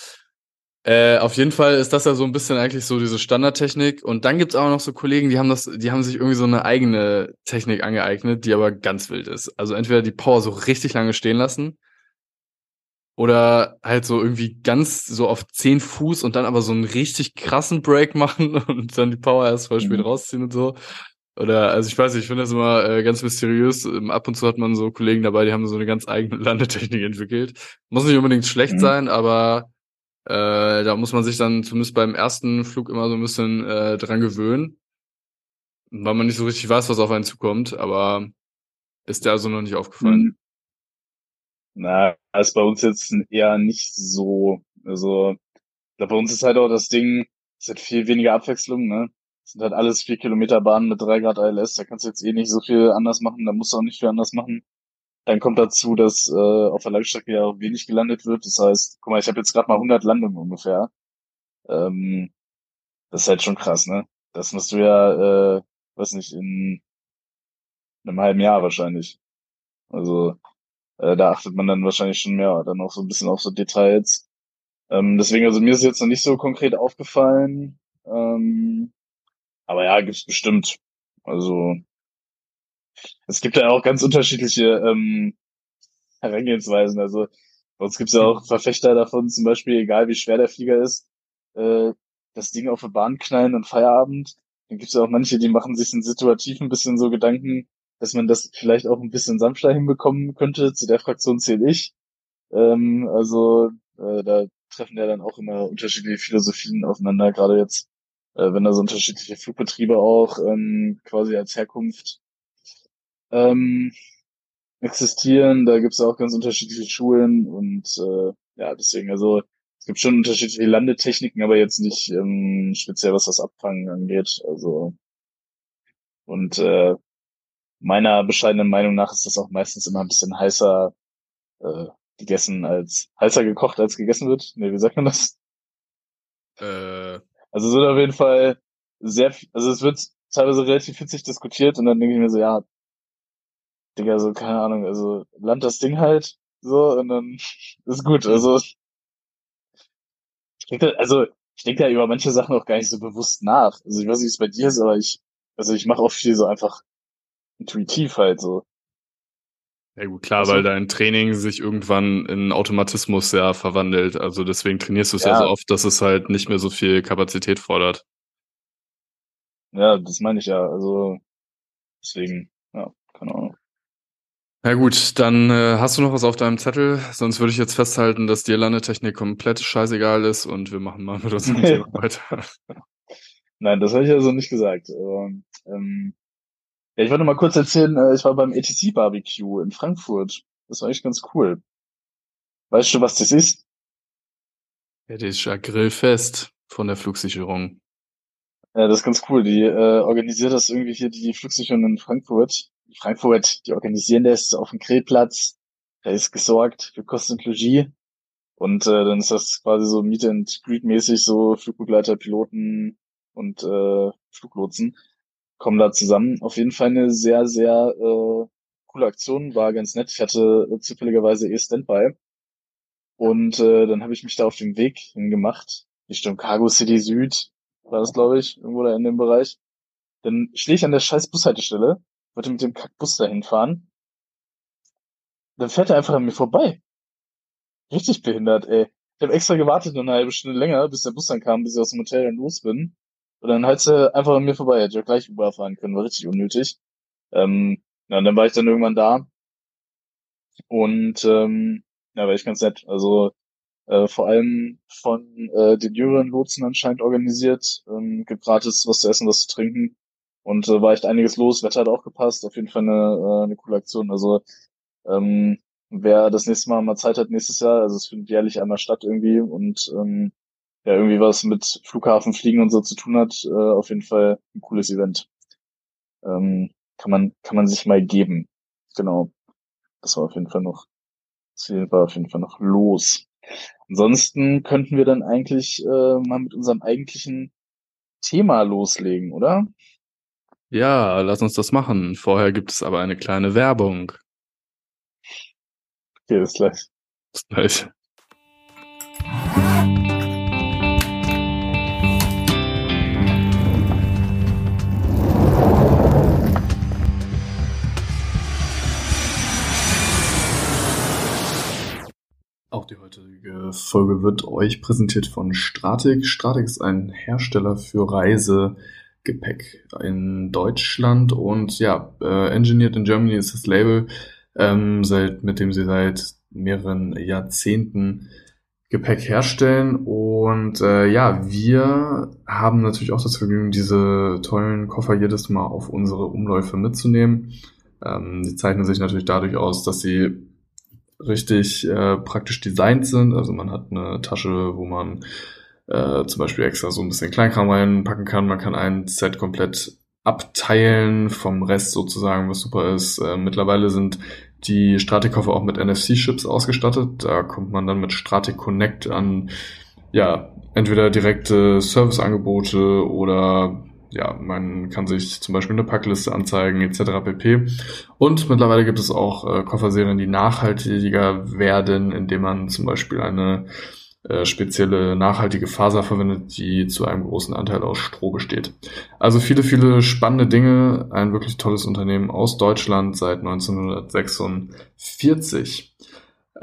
Äh, auf jeden Fall ist das ja so ein bisschen eigentlich so diese Standardtechnik. Und dann gibt's auch noch so Kollegen, die haben das, die haben sich irgendwie so eine eigene Technik angeeignet, die aber ganz wild ist. Also entweder die Power so richtig lange stehen lassen oder halt so irgendwie ganz so auf 10 Fuß und dann aber so einen richtig krassen Break machen und dann die Power erst voll spät Mhm. rausziehen und so. Oder, also ich weiß nicht, ich finde das immer äh, ganz mysteriös. Ähm, Ab und zu hat man so Kollegen dabei, die haben so eine ganz eigene Landetechnik entwickelt. Muss nicht unbedingt schlecht Mhm. sein, aber äh, da muss man sich dann zumindest beim ersten Flug immer so ein bisschen äh, dran gewöhnen. Weil man nicht so richtig weiß, was auf einen zukommt, aber ist dir also noch nicht aufgefallen. Mhm. Na, ist bei uns jetzt eher nicht so. Also, bei uns ist halt auch das Ding, es hat viel weniger Abwechslung, ne? Es sind halt alles vier Kilometer Bahnen mit drei Grad ILS, da kannst du jetzt eh nicht so viel anders machen, da musst du auch nicht viel anders machen. Dann kommt dazu, dass äh, auf der Langstrecke ja auch wenig gelandet wird. Das heißt, guck mal, ich habe jetzt gerade mal 100 Landungen ungefähr. Ähm, das ist halt schon krass, ne? Das musst du ja, äh, weiß nicht, in einem halben Jahr wahrscheinlich. Also, äh, da achtet man dann wahrscheinlich schon mehr, dann auch so ein bisschen auf so Details. Ähm, deswegen, also mir ist jetzt noch nicht so konkret aufgefallen. Ähm, aber ja, gibt's bestimmt. Also es gibt ja auch ganz unterschiedliche ähm, Herangehensweisen. Also uns gibt's ja auch Verfechter davon, zum Beispiel, egal wie schwer der Flieger ist, äh, das Ding auf die Bahn knallen und Feierabend. Dann gibt's ja auch manche, die machen sich situativ ein bisschen so Gedanken, dass man das vielleicht auch ein bisschen sanfter hinbekommen könnte. Zu der Fraktion zähle ich. Ähm, also äh, da treffen ja dann auch immer unterschiedliche Philosophien aufeinander, gerade jetzt, äh, wenn da so unterschiedliche Flugbetriebe auch ähm, quasi als Herkunft ähm, existieren. Da gibt's auch ganz unterschiedliche Schulen und äh, ja, deswegen, also es gibt schon unterschiedliche Landetechniken, aber jetzt nicht ähm, speziell, was das Abfangen angeht. Also Und äh, meiner bescheidenen Meinung nach ist das auch meistens immer ein bisschen heißer äh, gegessen als heißer gekocht als gegessen wird. Nee, wie sagt man das? Äh, Also es wird auf jeden Fall sehr, also es wird teilweise relativ hitzig diskutiert und dann denke ich mir so, ja, Digga, so, keine Ahnung, also land das Ding halt so und dann ist gut. Also ich denke, also ich denke da über manche Sachen auch gar nicht so bewusst nach. Also ich weiß nicht, wie es bei dir ist, aber ich, also ich mache auch viel so einfach intuitiv halt so. ja gut, klar, Ach so. weil dein Training sich irgendwann in Automatismus ja verwandelt. Also deswegen trainierst du es ja. Ja. so oft, dass es halt nicht mehr so viel Kapazität fordert. Ja, das meine ich ja. Also deswegen, ja, keine Ahnung. Ja gut, dann äh, hast du noch was auf deinem Zettel? Sonst würde ich jetzt festhalten, dass dir Landetechnik komplett scheißegal ist und wir machen mal mit unserem Thema weiter. Nein, das habe ich also nicht gesagt. Ähm, ja, ich wollte mal kurz erzählen, äh, ich war beim ATC Barbecue in Frankfurt. Das war echt ganz cool. Weißt du, was das ist? Ja, das ist ja Grillfest von der Flugsicherung. Ja, das ist ganz cool. Die äh, organisiert das irgendwie hier, die Flugsicherung in Frankfurt. Frankfurt, die organisieren das auf dem Grillplatz. Da ist gesorgt für Kosten und Logis. Und äh, dann ist das quasi so Meet and Greet mäßig, so Flugbegleiter, Piloten und äh, Fluglotsen kommen da zusammen. Auf jeden Fall eine sehr, sehr äh, coole Aktion, war ganz nett. Ich hatte äh, zufälligerweise eh Standby. Und äh, dann habe ich mich da auf den Weg hingemacht, Richtung Cargo City Süd, war das, glaube ich, irgendwo da in dem Bereich. Dann stehe ich an der scheiß Bushaltestelle, wollte mit dem Kackbus dahin fahren. Dann fährt er einfach an mir vorbei. Richtig behindert, ey. Ich habe extra gewartet eine halbe Stunde länger, bis der Bus dann kam, bis ich aus dem Hotel dann los bin. Und dann halt einfach an mir vorbei. Hätte ja gleich Uber fahren können, war richtig unnötig. Ähm, ja, und dann war ich dann irgendwann da. Und ähm, ja, war echt ganz nett. Also äh, vor allem von äh, den jüngeren Lotsen anscheinend organisiert. Ähm, gibt gratis was zu essen, was zu trinken. Und äh, war echt einiges los. Wetter hat auch gepasst. Auf jeden Fall eine, äh, eine coole Aktion. Also ähm, wer das nächste Mal mal Zeit hat, nächstes Jahr, also es findet jährlich einmal statt irgendwie und ähm, ja, irgendwie was mit Flughafen, Fliegen und so zu tun hat, äh, auf jeden Fall ein cooles Event. Ähm, kann man, kann man sich mal geben. Genau. Das war auf jeden Fall noch, das war auf jeden Fall noch los. Ansonsten könnten wir dann eigentlich äh, mal mit unserem eigentlichen Thema loslegen, oder? Ja, lass uns das machen. Vorher gibt es aber eine kleine Werbung. Okay, bis gleich. Bis gleich. Folge wird euch präsentiert von Stratic. Stratic ist ein Hersteller für Reisegepäck in Deutschland und ja, äh, Engineered in Germany ist das Label, ähm, seit, mit dem sie seit mehreren Jahrzehnten Gepäck herstellen. Und äh, ja, wir haben natürlich auch das Vergnügen, diese tollen Koffer jedes Mal auf unsere Umläufe mitzunehmen. Ähm, die zeichnen sich natürlich dadurch aus, dass sie richtig äh, praktisch designt sind. Also man hat eine Tasche, wo man äh, zum Beispiel extra so ein bisschen Kleinkram reinpacken kann. Man kann ein Set komplett abteilen vom Rest sozusagen, was super ist. Äh, mittlerweile sind die Stratik-Koffer auch mit NFC-Chips ausgestattet. Da kommt man dann mit Stratik Connect an, ja, entweder direkte Serviceangebote oder ja, man kann sich zum Beispiel eine Packliste anzeigen etc. pp. Und mittlerweile gibt es auch äh, Kofferserien, die nachhaltiger werden, indem man zum Beispiel eine äh, spezielle nachhaltige Faser verwendet, die zu einem großen Anteil aus Stroh besteht. Also viele, viele spannende Dinge. Ein wirklich tolles Unternehmen aus Deutschland seit 1946.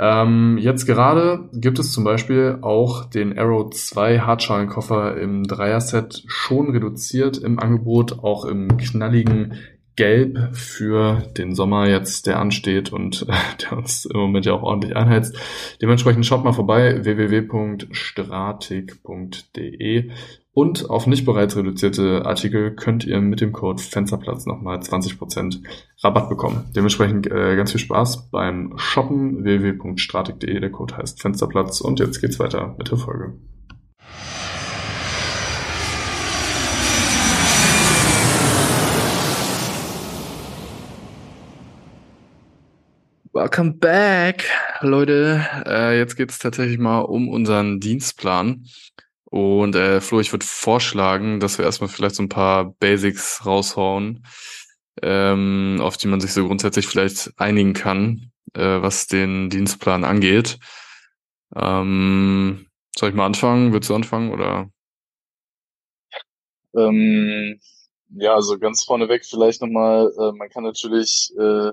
Ähm, jetzt gerade gibt es zum Beispiel auch den Arrow 2 Hartschalenkoffer im Dreier-Set schon reduziert im Angebot, auch im knalligen Gelb für den Sommer jetzt, der ansteht und äh, der uns im Moment ja auch ordentlich einheizt. Dementsprechend schaut mal vorbei www.stratik.de und auf nicht bereits reduzierte Artikel könnt ihr mit dem Code Fensterplatz nochmal 20% Rabatt bekommen. Dementsprechend äh, ganz viel Spaß beim Shoppen www.stratik.de. Der Code heißt Fensterplatz und jetzt geht's weiter mit der Folge. Welcome back, Leute. Äh, jetzt geht's tatsächlich mal um unseren Dienstplan. Und äh, Flo, ich würde vorschlagen, dass wir erstmal vielleicht so ein paar Basics raushauen, ähm, auf die man sich so grundsätzlich vielleicht einigen kann, äh, was den Dienstplan angeht. Ähm, soll ich mal anfangen? Willst du anfangen oder? Ähm, ja, also ganz vorneweg vielleicht nochmal, äh, man kann natürlich äh,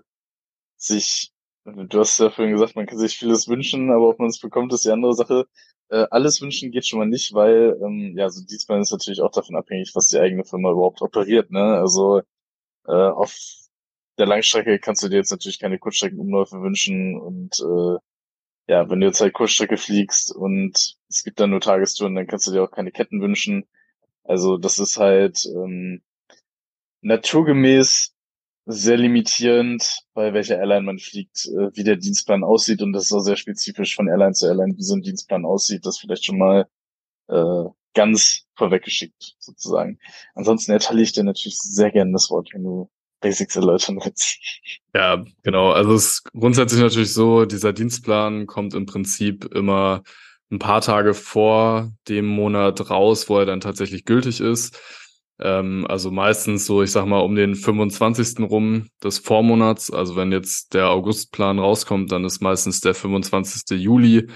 sich, du hast ja vorhin gesagt, man kann sich vieles wünschen, aber ob man es bekommt, ist die andere Sache. Äh, alles wünschen geht schon mal nicht, weil ähm, ja, so diesmal ist natürlich auch davon abhängig, was die eigene Firma überhaupt operiert. Ne? Also äh, auf der Langstrecke kannst du dir jetzt natürlich keine Kurzstreckenumläufe wünschen und äh, ja, wenn du jetzt halt Kurzstrecke fliegst und es gibt dann nur Tagestouren, dann kannst du dir auch keine Ketten wünschen. Also das ist halt ähm, naturgemäß sehr limitierend, bei welcher Airline man fliegt, äh, wie der Dienstplan aussieht und das ist auch sehr spezifisch von Airline zu Airline, wie so ein Dienstplan aussieht, das vielleicht schon mal äh, ganz vorweggeschickt sozusagen. Ansonsten erteile ich dir natürlich sehr gerne das Wort, wenn du Basics erläutern willst. Ja, genau. Also es ist grundsätzlich natürlich so, dieser Dienstplan kommt im Prinzip immer ein paar Tage vor dem Monat raus, wo er dann tatsächlich gültig ist. Ähm, also meistens so, ich sag mal, um den 25. rum des Vormonats. Also wenn jetzt der Augustplan rauskommt, dann ist meistens der 25. Juli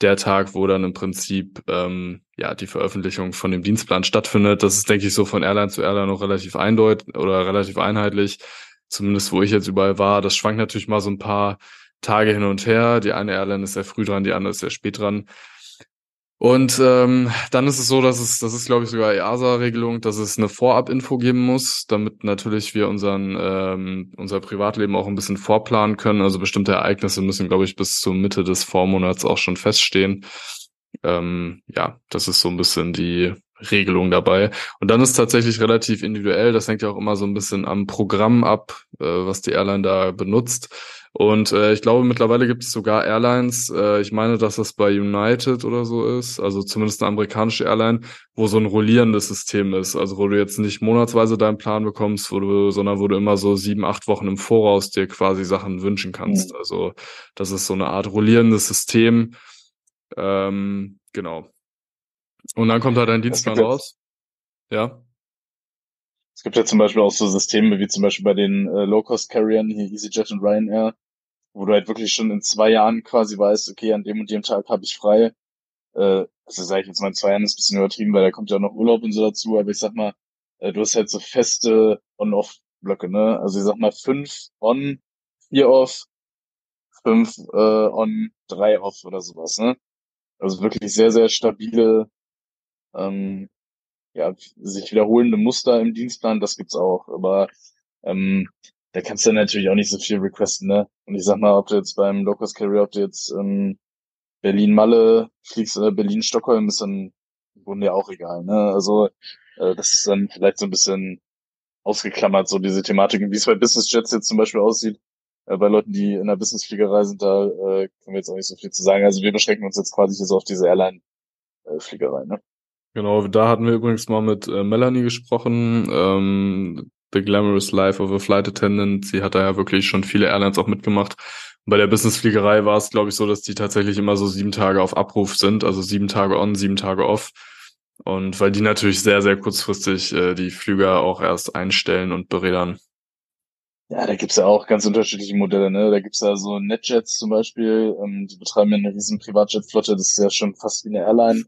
der Tag, wo dann im Prinzip ähm, ja die Veröffentlichung von dem Dienstplan stattfindet. Das ist, denke ich, so von Airline zu Airline noch relativ eindeutig oder relativ einheitlich. Zumindest wo ich jetzt überall war. Das schwankt natürlich mal so ein paar Tage hin und her. Die eine Airline ist sehr früh dran, die andere ist sehr spät dran. Und ähm, dann ist es so, dass es, das ist glaube ich sogar EASA-Regelung, dass es eine Vorab-Info geben muss, damit natürlich wir unseren ähm, unser Privatleben auch ein bisschen vorplanen können. Also bestimmte Ereignisse müssen, glaube ich, bis zur Mitte des Vormonats auch schon feststehen. Ähm, ja, das ist so ein bisschen die Regelung dabei. Und dann ist tatsächlich relativ individuell. Das hängt ja auch immer so ein bisschen am Programm ab, äh, was die Airline da benutzt. Und äh, ich glaube, mittlerweile gibt es sogar Airlines, äh, ich meine, dass das bei United oder so ist, also zumindest eine amerikanische Airline, wo so ein rollierendes System ist. Also wo du jetzt nicht monatsweise deinen Plan bekommst, wo du, sondern wo du immer so sieben, acht Wochen im Voraus dir quasi Sachen wünschen kannst. Mhm. Also das ist so eine Art rollierendes System. Ähm, genau. Und dann kommt halt dein Dienstplan raus. Ja. Es gibt ja zum Beispiel auch so Systeme wie zum Beispiel bei den äh, Low-Cost-Carriern, hier EasyJet und Ryanair, wo du halt wirklich schon in zwei Jahren quasi weißt, okay, an dem und dem Tag habe ich frei. Äh, also sage ich jetzt mal, in zwei Jahren ist ein bisschen übertrieben, weil da kommt ja auch noch Urlaub und so dazu, aber ich sag mal, äh, du hast halt so feste On-Off-Blöcke, ne? Also ich sag mal fünf on, vier off, fünf äh, on, drei off oder sowas, ne? Also wirklich sehr, sehr stabile, ähm, ja, sich wiederholende Muster im Dienstplan, das gibt's auch. Aber ähm, da kannst du natürlich auch nicht so viel requesten, ne? Und ich sag mal, ob du jetzt beim Locus Carrier, ob du jetzt ähm, Berlin-Malle fliegst oder Berlin-Stockholm, ist dann im Grunde ja auch egal, ne? Also äh, das ist dann vielleicht so ein bisschen ausgeklammert, so diese Thematiken, wie es bei Business Jets jetzt zum Beispiel aussieht. Äh, bei Leuten, die in der Businessfliegerei sind, da äh, können wir jetzt auch nicht so viel zu sagen. Also wir beschränken uns jetzt quasi hier so auf diese Airline-Fliegerei, ne? Genau, da hatten wir übrigens mal mit äh, Melanie gesprochen. Ähm, The Glamorous Life of a Flight Attendant. Sie hat da ja wirklich schon viele Airlines auch mitgemacht. Bei der Businessfliegerei war es, glaube ich, so, dass die tatsächlich immer so sieben Tage auf Abruf sind, also sieben Tage on, sieben Tage off. Und weil die natürlich sehr, sehr kurzfristig äh, die Flüger auch erst einstellen und berädern. Ja, da gibt's ja auch ganz unterschiedliche Modelle. Ne? Da gibt's ja so Netjets zum Beispiel, ähm, die betreiben ja eine riesen Privatjetflotte, das ist ja schon fast wie eine Airline.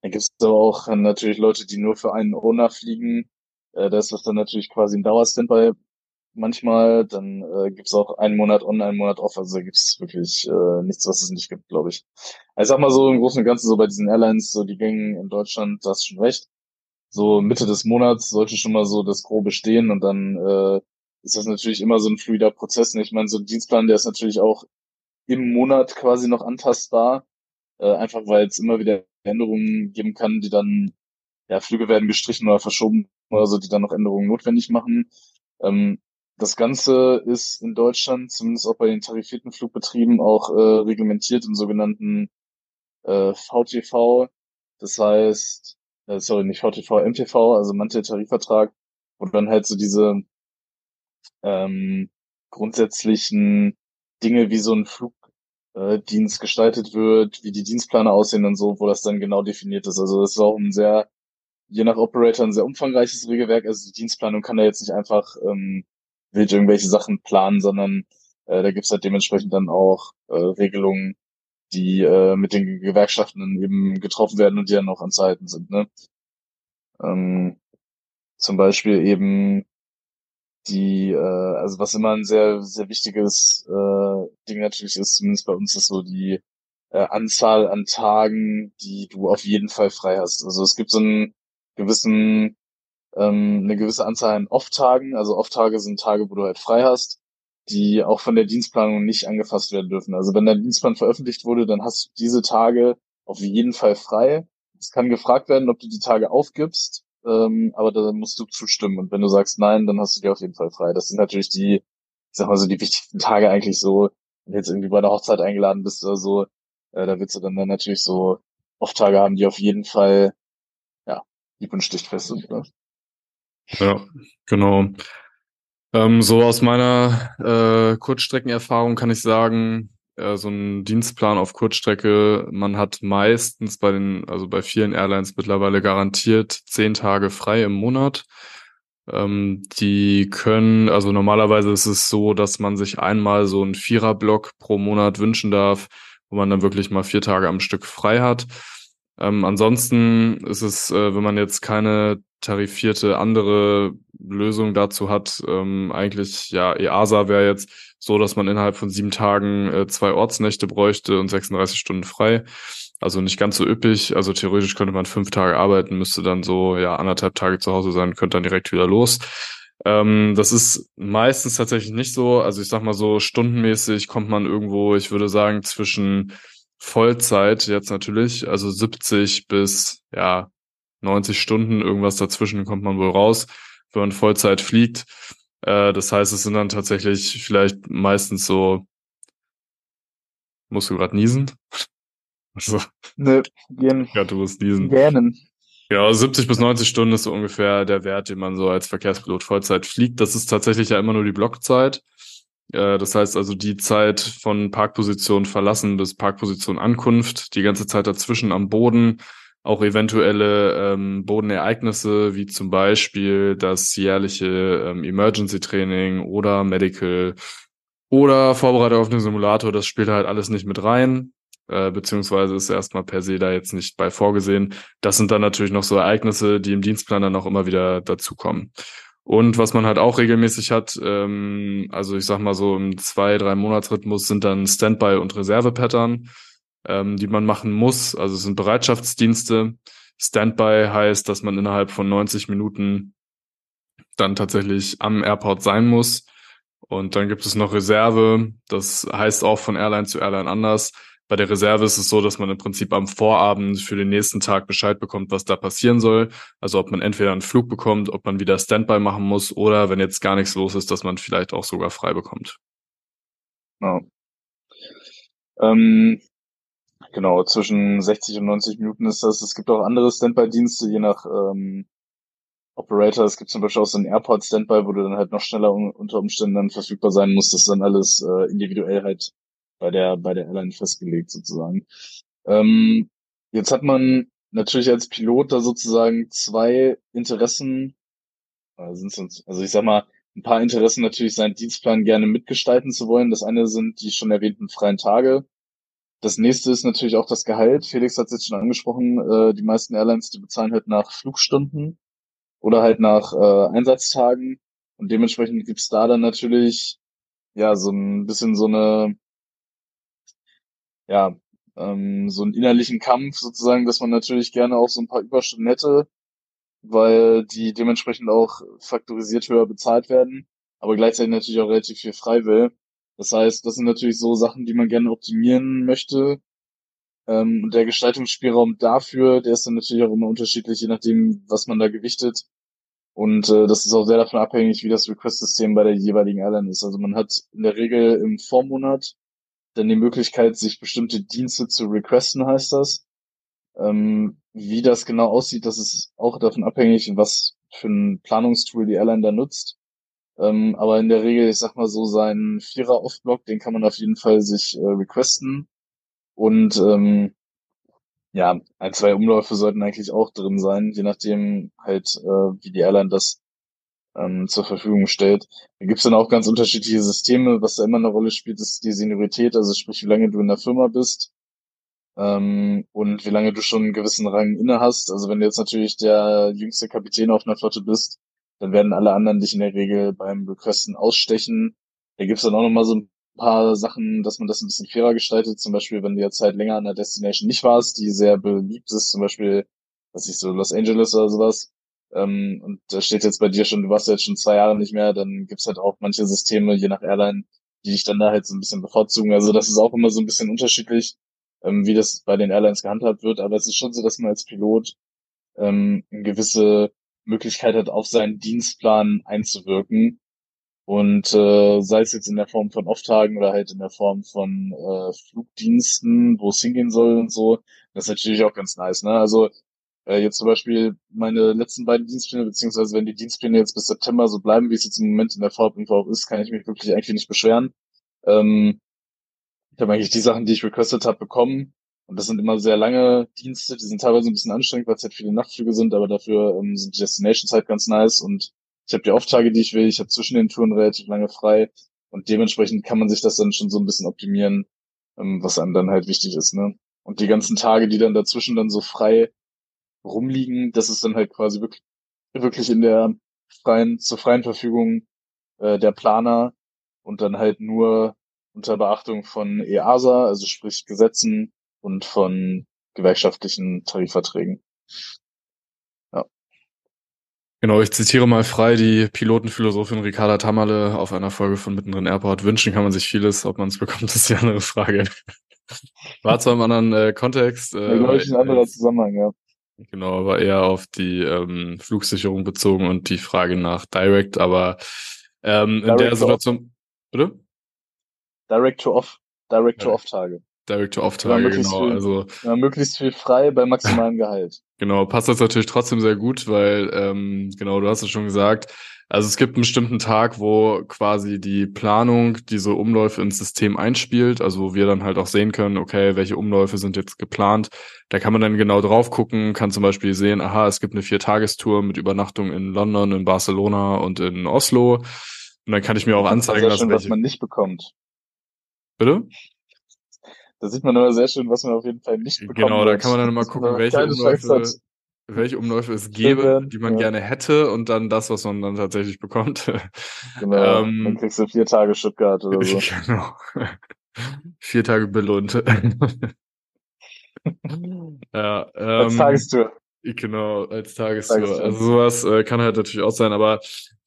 Dann gibt es aber auch natürlich Leute, die nur für einen Owner fliegen. Äh, da ist das dann natürlich quasi ein Dauerstandby manchmal. Dann äh, gibt es auch einen Monat on, einen Monat off. Also da gibt es wirklich äh, nichts, was es nicht gibt, glaube ich. Also ich sag mal so im Großen und Ganzen so bei diesen Airlines, so die Gängen in Deutschland, da hast schon recht. So Mitte des Monats sollte schon mal so das Grobe stehen und dann äh, ist das natürlich immer so ein fluider Prozess. Ich meine, so ein Dienstplan, der ist natürlich auch im Monat quasi noch antastbar. Äh, einfach weil es immer wieder Änderungen geben kann, die dann, ja, Flüge werden gestrichen oder verschoben oder so, die dann noch Änderungen notwendig machen. Ähm, das Ganze ist in Deutschland, zumindest auch bei den tarifierten Flugbetrieben, auch äh, reglementiert im sogenannten äh, VTV. Das heißt, äh, sorry, nicht VTV, MTV, also Mantel-Tarifvertrag, wo dann halt so diese ähm, grundsätzlichen Dinge wie so ein Flugdienst gestaltet wird, wie die Dienstpläne aussehen und so, wo das dann genau definiert ist. Also das ist auch ein sehr, je nach Operator ein sehr umfangreiches Regelwerk. Also die Dienstplanung kann da jetzt nicht einfach ähm, wild irgendwelche Sachen planen, sondern äh, da gibt's halt dementsprechend dann auch äh, Regelungen, die äh, mit den Gewerkschaften eben getroffen werden und die dann auch anzuhalten sind. Ne? Ähm, zum Beispiel eben die, äh, also was immer ein sehr, sehr wichtiges äh, Ding natürlich ist, zumindest bei uns ist so die äh, Anzahl an Tagen, die du auf jeden Fall frei hast. Also es gibt so einen gewissen, ähm, eine gewisse Anzahl an Off-Tagen, also Off-Tage sind Tage, wo du halt frei hast, die auch von der Dienstplanung nicht angefasst werden dürfen. Also wenn dein Dienstplan veröffentlicht wurde, dann hast du diese Tage auf jeden Fall frei. Es kann gefragt werden, ob du die Tage aufgibst ähm, aber da musst du zustimmen. Und wenn du sagst nein, dann hast du die auf jeden Fall frei. Das sind natürlich die, ich sag mal so, die wichtigsten Tage eigentlich so, wenn du jetzt irgendwie bei der Hochzeit eingeladen bist oder so, äh, da willst du dann, dann natürlich so oft Tage haben, die auf jeden Fall, ja, lieb und stichfest sind. Ne? Ja, genau. Ähm, so aus meiner äh, Kurzstreckenerfahrung kann ich sagen, äh, so ein Dienstplan auf Kurzstrecke, man hat meistens bei den, also bei vielen Airlines mittlerweile garantiert zehn Tage frei im Monat. Ähm, die können, also normalerweise ist es so, dass man sich einmal so einen Viererblock pro Monat wünschen darf, wo man dann wirklich mal vier Tage am Stück frei hat. Ähm, ansonsten ist es, äh, wenn man jetzt keine tarifierte andere Lösung dazu hat, ähm, eigentlich, ja, EASA wäre jetzt so, dass man innerhalb von sieben Tagen äh, zwei Ortsnächte bräuchte und 36 Stunden frei. Also nicht ganz so üppig. Also theoretisch könnte man fünf Tage arbeiten, müsste dann so, ja, anderthalb Tage zu Hause sein, könnte dann direkt wieder los. Ähm, das ist meistens tatsächlich nicht so. Also ich sag mal so, stundenmäßig kommt man irgendwo, ich würde sagen, zwischen Vollzeit jetzt natürlich, also 70 bis ja 90 Stunden, irgendwas dazwischen kommt man wohl raus, wenn man Vollzeit fliegt. Äh, das heißt, es sind dann tatsächlich vielleicht meistens so, musst du gerade niesen? Also, ne, gehen. Ja, du musst niesen. Gähnen. Genau, 70 bis 90 Stunden ist so ungefähr der Wert, den man so als Verkehrspilot Vollzeit fliegt. Das ist tatsächlich ja immer nur die Blockzeit. Äh, das heißt also die Zeit von Parkposition verlassen bis Parkposition Ankunft, die ganze Zeit dazwischen am Boden, auch eventuelle ähm, Bodenereignisse, wie zum Beispiel das jährliche ähm, Emergency Training oder Medical oder Vorbereitung auf den Simulator, das spielt halt alles nicht mit rein, äh, beziehungsweise ist erstmal per se da jetzt nicht bei vorgesehen. Das sind dann natürlich noch so Ereignisse, die im Dienstplan dann auch immer wieder dazukommen. Und was man halt auch regelmäßig hat, ähm, also ich sag mal so im zwei, drei Monatsrhythmus sind dann Standby und Reserve-Pattern ähm, die man machen muss. Also es sind Bereitschaftsdienste. Standby heißt, dass man innerhalb von 90 Minuten dann tatsächlich am Airport sein muss. Und dann gibt es noch Reserve. Das heißt auch von Airline zu Airline anders. Bei der Reserve ist es so, dass man im Prinzip am Vorabend für den nächsten Tag Bescheid bekommt, was da passieren soll. Also ob man entweder einen Flug bekommt, ob man wieder Standby machen muss oder wenn jetzt gar nichts los ist, dass man vielleicht auch sogar frei bekommt. Ja. Ähm, Genau, zwischen 60 und 90 Minuten ist das. Es gibt auch andere Standby-Dienste, je nach ähm, Operator. Es gibt zum Beispiel auch so einen Airport-Standby, wo du dann halt noch schneller un unter Umständen dann verfügbar sein musst. Das ist dann alles äh, individuell halt bei der, bei der Airline festgelegt sozusagen. Ähm, jetzt hat man natürlich als Pilot da sozusagen zwei Interessen, also, also ich sag mal, ein paar Interessen natürlich seinen Dienstplan gerne mitgestalten zu wollen. Das eine sind die schon erwähnten freien Tage. Das nächste ist natürlich auch das Gehalt. Felix hat es jetzt schon angesprochen. Äh, die meisten Airlines, die bezahlen halt nach Flugstunden oder halt nach äh, Einsatztagen. Und dementsprechend gibt's da dann natürlich ja so ein bisschen so eine ja ähm, so einen innerlichen Kampf sozusagen, dass man natürlich gerne auch so ein paar Überstunden hätte, weil die dementsprechend auch faktorisiert höher bezahlt werden, aber gleichzeitig natürlich auch relativ viel frei will. Das heißt, das sind natürlich so Sachen, die man gerne optimieren möchte. Ähm, und der Gestaltungsspielraum dafür, der ist dann natürlich auch immer unterschiedlich, je nachdem, was man da gewichtet. Und äh, das ist auch sehr davon abhängig, wie das Request-System bei der jeweiligen Airline ist. Also man hat in der Regel im Vormonat dann die Möglichkeit, sich bestimmte Dienste zu requesten, heißt das. Ähm, wie das genau aussieht, das ist auch davon abhängig, was für ein Planungstool die Airline da nutzt. Ähm, aber in der Regel, ich sag mal so, seinen Vierer-Off-Block, den kann man auf jeden Fall sich äh, requesten. Und ähm, ja, ein, zwei Umläufe sollten eigentlich auch drin sein, je nachdem halt, äh, wie die Airline das ähm, zur Verfügung stellt. Da gibt's dann auch ganz unterschiedliche Systeme. Was da immer eine Rolle spielt, ist die Seniorität, also sprich, wie lange du in der Firma bist ähm, und wie lange du schon einen gewissen Rang inne hast. Also wenn du jetzt natürlich der jüngste Kapitän auf einer Flotte bist, dann werden alle anderen dich in der Regel beim Requesten ausstechen. Da gibt's dann auch nochmal so ein paar Sachen, dass man das ein bisschen fairer gestaltet. Zum Beispiel, wenn du jetzt halt länger an der Destination nicht warst, die sehr beliebt ist, zum Beispiel, was ich so, Los Angeles oder sowas, ähm, und da steht jetzt bei dir schon, du warst jetzt schon zwei Jahre nicht mehr, dann gibt's halt auch manche Systeme, je nach Airline, die dich dann da halt so ein bisschen bevorzugen. Also das ist auch immer so ein bisschen unterschiedlich, ähm, wie das bei den Airlines gehandhabt wird. Aber es ist schon so, dass man als Pilot ähm, eine gewisse Möglichkeit hat, auf seinen Dienstplan einzuwirken. Und äh, sei es jetzt in der Form von Off-Tagen oder halt in der Form von äh, Flugdiensten, wo es hingehen soll und so, das ist natürlich auch ganz nice. Ne? Also äh, jetzt zum Beispiel meine letzten beiden Dienstpläne, beziehungsweise wenn die Dienstpläne jetzt bis September so bleiben, wie es jetzt im Moment in der VfInfo auch ist, kann ich mich wirklich eigentlich nicht beschweren. Ähm, ich habe eigentlich die Sachen, die ich requested habe, bekommen. Und das sind immer sehr lange Dienste, die sind teilweise ein bisschen anstrengend, weil es halt viele Nachtflüge sind, aber dafür ähm, sind die Destinations halt ganz nice und ich habe die Auftage, die ich will, ich habe zwischen den Touren relativ lange frei und dementsprechend kann man sich das dann schon so ein bisschen optimieren, ähm, was einem dann halt wichtig ist. Ne? Und die ganzen Tage, die dann dazwischen dann so frei rumliegen, das ist dann halt quasi wirklich, wirklich in der freien, zur freien Verfügung äh, der Planer und dann halt nur unter Beachtung von EASA, also sprich Gesetzen und von gewerkschaftlichen Tarifverträgen. Ja. Genau, ich zitiere mal frei die Pilotenphilosophin Ricarda Tammerle auf einer Folge von Mittendrin Airport. Wünschen kann man sich vieles, ob man es bekommt, ist die andere Frage. War zwar im anderen äh, Kontext. Äh, ja, glaube ich, ein anderer Zusammenhang, ja. Genau, aber eher auf die ähm, Flugsicherung bezogen und die Frage nach Direct, aber ähm, in der Situation. Bitte? Direct to Off, Direct to Off Tage. Direct to Off Tage, genau. Viel, also möglichst viel frei bei maximalem Gehalt. Genau, passt das natürlich trotzdem sehr gut, weil ähm, genau, du hast es schon gesagt, also es gibt einen bestimmten Tag, wo quasi die Planung diese Umläufe ins System einspielt, also wo wir dann halt auch sehen können, okay, welche Umläufe sind jetzt geplant. Da kann man dann genau drauf gucken, kann zum Beispiel sehen, aha, es gibt eine Viertagestour mit Übernachtung in London, in Barcelona und in Oslo. Und dann kann ich mir auch anzeigen lassen, was man nicht bekommt. Bitte? Da sieht man immer sehr schön, was man auf jeden Fall nicht bekommt. Genau, da kann man dann mal gucken, welche Umläufe, welche Umläufe es gäbe, die man ja. gerne hätte und dann das, was man dann tatsächlich bekommt. Genau, ähm, dann kriegst du vier Tage Stuttgart oder so. Genau. vier Tage belohnt. ja, ähm, als Tagestour. Genau, als Tagestour. Tagestour. Also sowas äh, kann halt natürlich auch sein, aber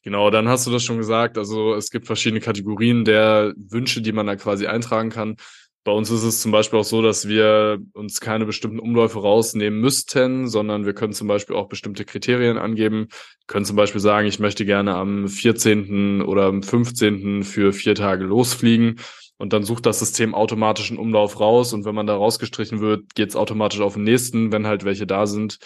genau, dann hast du das schon gesagt. Also es gibt verschiedene Kategorien der Wünsche, die man da quasi eintragen kann. Bei uns ist es zum Beispiel auch so, dass wir uns keine bestimmten Umläufe rausnehmen müssten, sondern wir können zum Beispiel auch bestimmte Kriterien angeben. Wir können zum Beispiel sagen, ich möchte gerne am 14. oder am 15. für vier Tage losfliegen. Und dann sucht das System automatisch einen Umlauf raus. Und wenn man da rausgestrichen wird, geht es automatisch auf den nächsten, wenn halt welche da sind.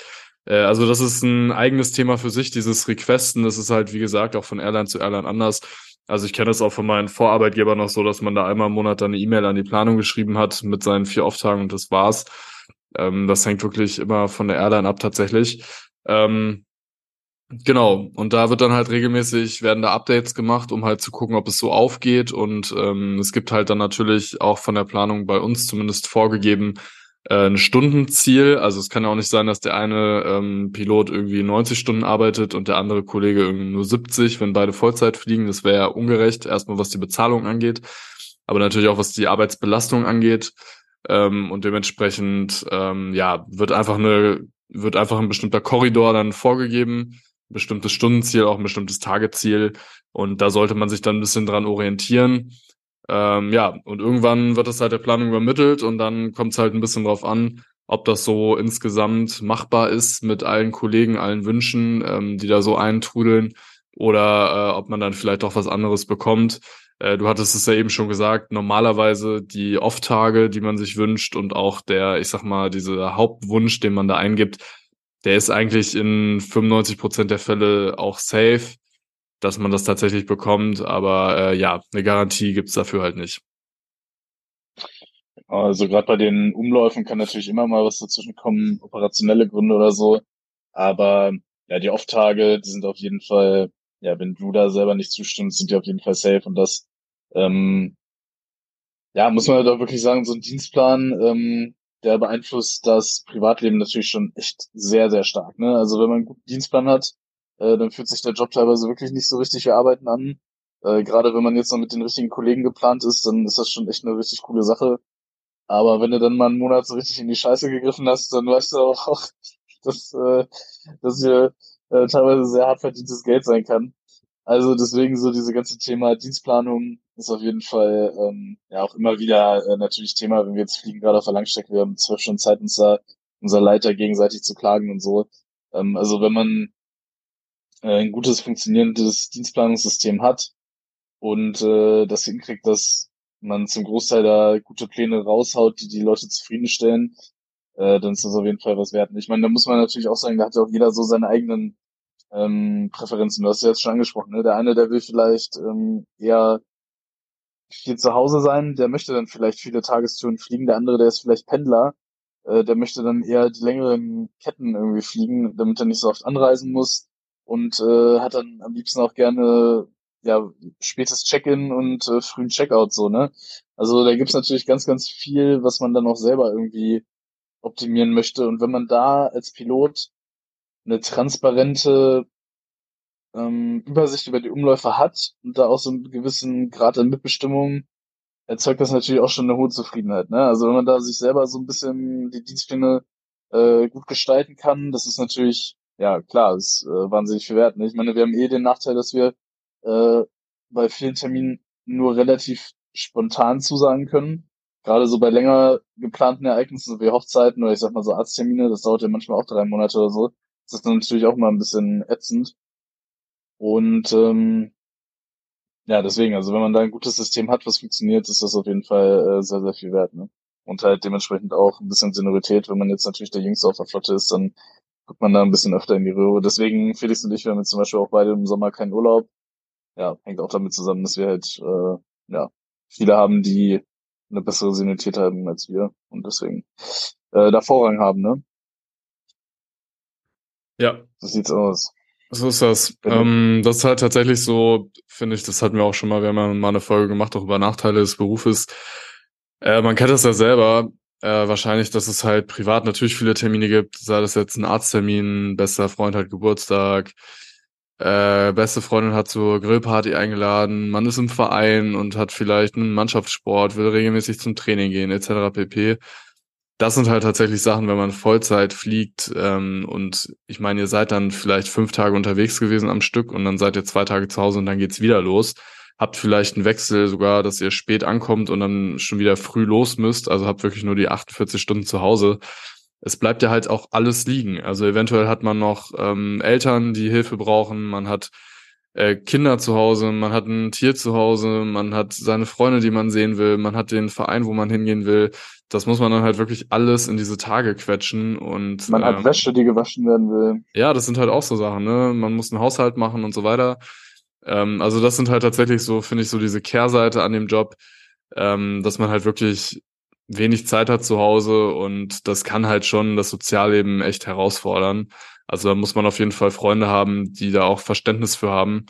Äh, also das ist ein eigenes Thema für sich, dieses Requesten. Das ist halt, wie gesagt, auch von Airline zu Airline anders. Also ich kenne es auch von meinen Vorarbeitgebern noch so, dass man da einmal im Monat dann eine E-Mail an die Planung geschrieben hat mit seinen vier Auftagen und das war's. Ähm, das hängt wirklich immer von der Airline ab tatsächlich. Ähm, genau, und da wird dann halt regelmäßig, werden da Updates gemacht, um halt zu gucken, ob es so aufgeht. Und ähm, es gibt halt dann natürlich auch von der Planung bei uns zumindest vorgegeben, äh, ein Stundenziel. Also es kann ja auch nicht sein, dass der eine ähm, Pilot irgendwie 90 Stunden arbeitet und der andere Kollege irgendwie nur 70, wenn beide Vollzeit fliegen. Das wäre ja ungerecht, erstmal was die Bezahlung angeht, aber natürlich auch was die Arbeitsbelastung angeht. Ähm, und dementsprechend ähm, ja wird einfach eine wird einfach ein bestimmter Korridor dann vorgegeben, ein bestimmtes Stundenziel, auch ein bestimmtes Tageziel. Und da sollte man sich dann ein bisschen dran orientieren. Ähm, ja, und irgendwann wird es halt der Planung übermittelt und dann kommt es halt ein bisschen drauf an, ob das so insgesamt machbar ist mit allen Kollegen, allen Wünschen, ähm, die da so eintrudeln oder äh, ob man dann vielleicht doch was anderes bekommt. Äh, du hattest es ja eben schon gesagt, normalerweise die Off-Tage, die man sich wünscht und auch der, ich sag mal, dieser Hauptwunsch, den man da eingibt, der ist eigentlich in 95 Prozent der Fälle auch safe. Dass man das tatsächlich bekommt. Aber äh, ja, eine Garantie gibt's dafür halt nicht. Also gerade bei den Umläufen kann natürlich immer mal was dazwischen kommen, operationelle Gründe oder so. Aber ja, die Off-Tage, die sind auf jeden Fall, ja, wenn du da selber nicht zustimmst, sind die auf jeden Fall safe. Und das, ähm, ja, muss man auch wirklich sagen, so ein Dienstplan, ähm, der beeinflusst das Privatleben natürlich schon echt sehr, sehr stark. Ne? Also wenn man einen guten Dienstplan hat, äh, dann fühlt sich der Job teilweise wirklich nicht so richtig wie Arbeiten an. Äh, Gerade wenn man jetzt noch mit den richtigen Kollegen geplant ist, dann ist das schon echt eine richtig coole Sache. Aber wenn du dann mal einen Monat so richtig in die Scheiße gegriffen hast, dann weißt du auch, dass, äh, dass hier äh, teilweise sehr hart verdientes Geld sein kann. Also deswegen so diese ganze Thema Dienstplanung ist auf jeden Fall ähm, ja auch immer wieder äh, natürlich Thema, wenn wir jetzt fliegen gerade auf der Langstrecke, wir haben zwölf Stunden Zeit, uns da unser Leiter gegenseitig zu klagen und so. Ähm, also wenn man äh, ein gutes funktionierendes Dienstplanungssystem hat und äh, das hinkriegt, dass man zum Großteil da gute Pläne raushaut, die die Leute zufriedenstellen, äh, dann ist das auf jeden Fall was wert. Ich meine, da muss man natürlich auch sagen, da hat ja auch jeder so seine eigenen ähm, Präferenzen. Du hast ja jetzt schon angesprochen, ne? Der eine, der will vielleicht ähm, eher viel zu Hause sein, der möchte dann vielleicht viele Tagestouren fliegen. Der andere, der ist vielleicht Pendler, äh, der möchte dann eher die längeren Ketten irgendwie fliegen, damit er nicht so oft anreisen muss und äh, hat dann am liebsten auch gerne ja spätes Check-in und äh, frühen Checkout so, ne? Also da gibt's natürlich ganz, ganz viel, was man dann auch selber irgendwie optimieren möchte. Und wenn man da als Pilot eine transparente ähm, Übersicht über die Umläufe hat und da auch so einen gewissen Grad an Mitbestimmung, erzeugt das natürlich auch schon eine hohe Zufriedenheit. Ne? Also wenn man da sich selber so ein bisschen die Dienstpläne äh, gut gestalten kann, das ist natürlich, ja klar, ist äh, wahnsinnig viel wert. Ne? Ich meine, wir haben eh den Nachteil, dass wir äh, bei vielen Terminen nur relativ spontan zusagen können. Gerade so bei länger geplanten Ereignissen, so wie Hochzeiten oder ich sag mal so Arzttermine, das dauert ja manchmal auch drei Monate oder so. Das ist dann natürlich auch mal ein bisschen ätzend. Und ähm, ja, deswegen, also wenn man da ein gutes System hat, was funktioniert, ist das auf jeden Fall äh, sehr, sehr viel wert. Ne? Und halt dementsprechend auch ein bisschen Seniorität. Wenn man jetzt natürlich der Jüngste auf der Flotte ist, dann guckt man da ein bisschen öfter in die Röhre. Deswegen, Felix und ich, wir haben jetzt zum Beispiel auch beide im Sommer keinen Urlaub. Ja, hängt auch damit zusammen, dass wir halt, äh, ja, viele haben, die eine bessere Seniorität haben als wir und deswegen äh, da Vorrang haben, ne? Ja. So sieht's aus. So ist das. Genau. Ähm, das ist halt tatsächlich so, finde ich, das hatten wir auch schon mal, wir haben ja mal eine Folge gemacht, auch über Nachteile des Berufes. Äh, man kennt das ja selber, äh, wahrscheinlich, dass es halt privat natürlich viele Termine gibt, sei das jetzt ein Arzttermin, bester Freund hat Geburtstag, äh, beste Freundin hat zur Grillparty eingeladen, man ist im Verein und hat vielleicht einen Mannschaftssport, will regelmäßig zum Training gehen, etc. pp das sind halt tatsächlich Sachen, wenn man Vollzeit fliegt ähm, und ich meine, ihr seid dann vielleicht fünf Tage unterwegs gewesen am Stück und dann seid ihr zwei Tage zu Hause und dann geht's wieder los. Habt vielleicht einen Wechsel sogar, dass ihr spät ankommt und dann schon wieder früh los müsst, also habt wirklich nur die 48 Stunden zu Hause. Es bleibt ja halt auch alles liegen. Also eventuell hat man noch ähm, Eltern, die Hilfe brauchen, man hat äh, Kinder zu Hause, man hat ein Tier zu Hause, man hat seine Freunde, die man sehen will, man hat den Verein, wo man hingehen will das muss man dann halt wirklich alles in diese Tage quetschen und man hat ähm, Wäsche, die gewaschen werden will. Ja, das sind halt auch so Sachen, ne? Man muss einen Haushalt machen und so weiter. Ähm, also das sind halt tatsächlich so, finde ich, so diese Kehrseite an dem Job, ähm, dass man halt wirklich wenig Zeit hat zu Hause und das kann halt schon das Sozialleben echt herausfordern. Also da muss man auf jeden Fall Freunde haben, die da auch Verständnis für haben.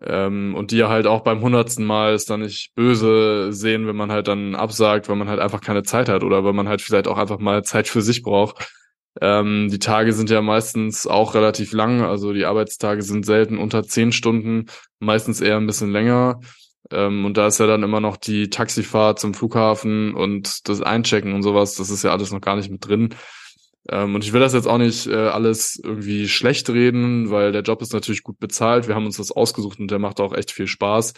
Ähm, und die ja halt auch beim hundertsten Mal es dann nicht böse sehen, wenn man halt dann absagt, weil man halt einfach keine Zeit hat oder weil man halt vielleicht auch einfach mal Zeit für sich braucht. Ähm, die Tage sind ja meistens auch relativ lang, also die Arbeitstage sind selten unter zehn Stunden, meistens eher ein bisschen länger. Ähm, und da ist ja dann immer noch die Taxifahrt zum Flughafen und das Einchecken und sowas, das ist ja alles noch gar nicht mit drin. Ähm, und ich will das jetzt auch nicht äh, alles irgendwie schlecht reden, weil der Job ist natürlich gut bezahlt. Wir haben uns das ausgesucht und der macht auch echt viel Spaß.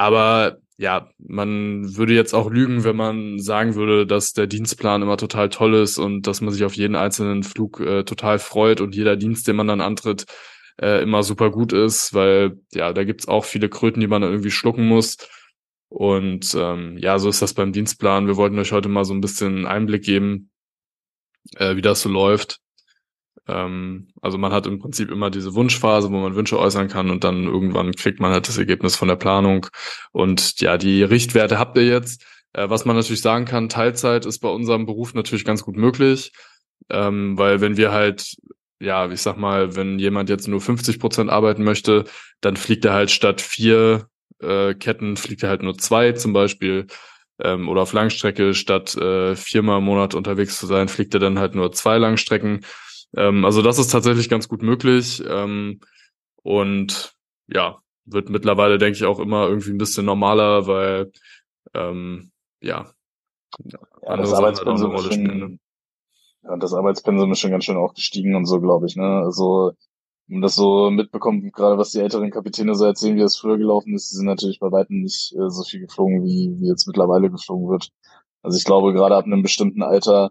Aber ja, man würde jetzt auch lügen, wenn man sagen würde, dass der Dienstplan immer total toll ist und dass man sich auf jeden einzelnen Flug äh, total freut und jeder Dienst, den man dann antritt, äh, immer super gut ist, weil ja, da gibt's auch viele Kröten, die man irgendwie schlucken muss. Und ähm, ja, so ist das beim Dienstplan. Wir wollten euch heute mal so ein bisschen Einblick geben, äh, wie das so läuft. Ähm, also man hat im Prinzip immer diese Wunschphase, wo man Wünsche äußern kann und dann irgendwann kriegt man halt das Ergebnis von der Planung. Und ja, die Richtwerte habt ihr jetzt. Äh, was man natürlich sagen kann, Teilzeit ist bei unserem Beruf natürlich ganz gut möglich, ähm, weil wenn wir halt ja, ich sag mal, wenn jemand jetzt nur 50 Prozent arbeiten möchte, dann fliegt er halt statt vier äh, Ketten, fliegt er halt nur zwei zum Beispiel. Ähm, oder auf Langstrecke statt äh, viermal im Monat unterwegs zu sein, fliegt er dann halt nur zwei Langstrecken. Ähm, also das ist tatsächlich ganz gut möglich. Ähm, und ja, wird mittlerweile, denke ich, auch immer irgendwie ein bisschen normaler, weil ähm, ja, ja das Arbeitspensum halt schon, ne? ja, das Arbeitspensum ist schon ganz schön auch gestiegen und so, glaube ich. Ne? Also um das so mitbekommt, gerade was die älteren Kapitäne so erzählen, wie das früher gelaufen ist, die sind natürlich bei weitem nicht äh, so viel geflogen, wie, wie jetzt mittlerweile geflogen wird. Also ich glaube, gerade ab einem bestimmten Alter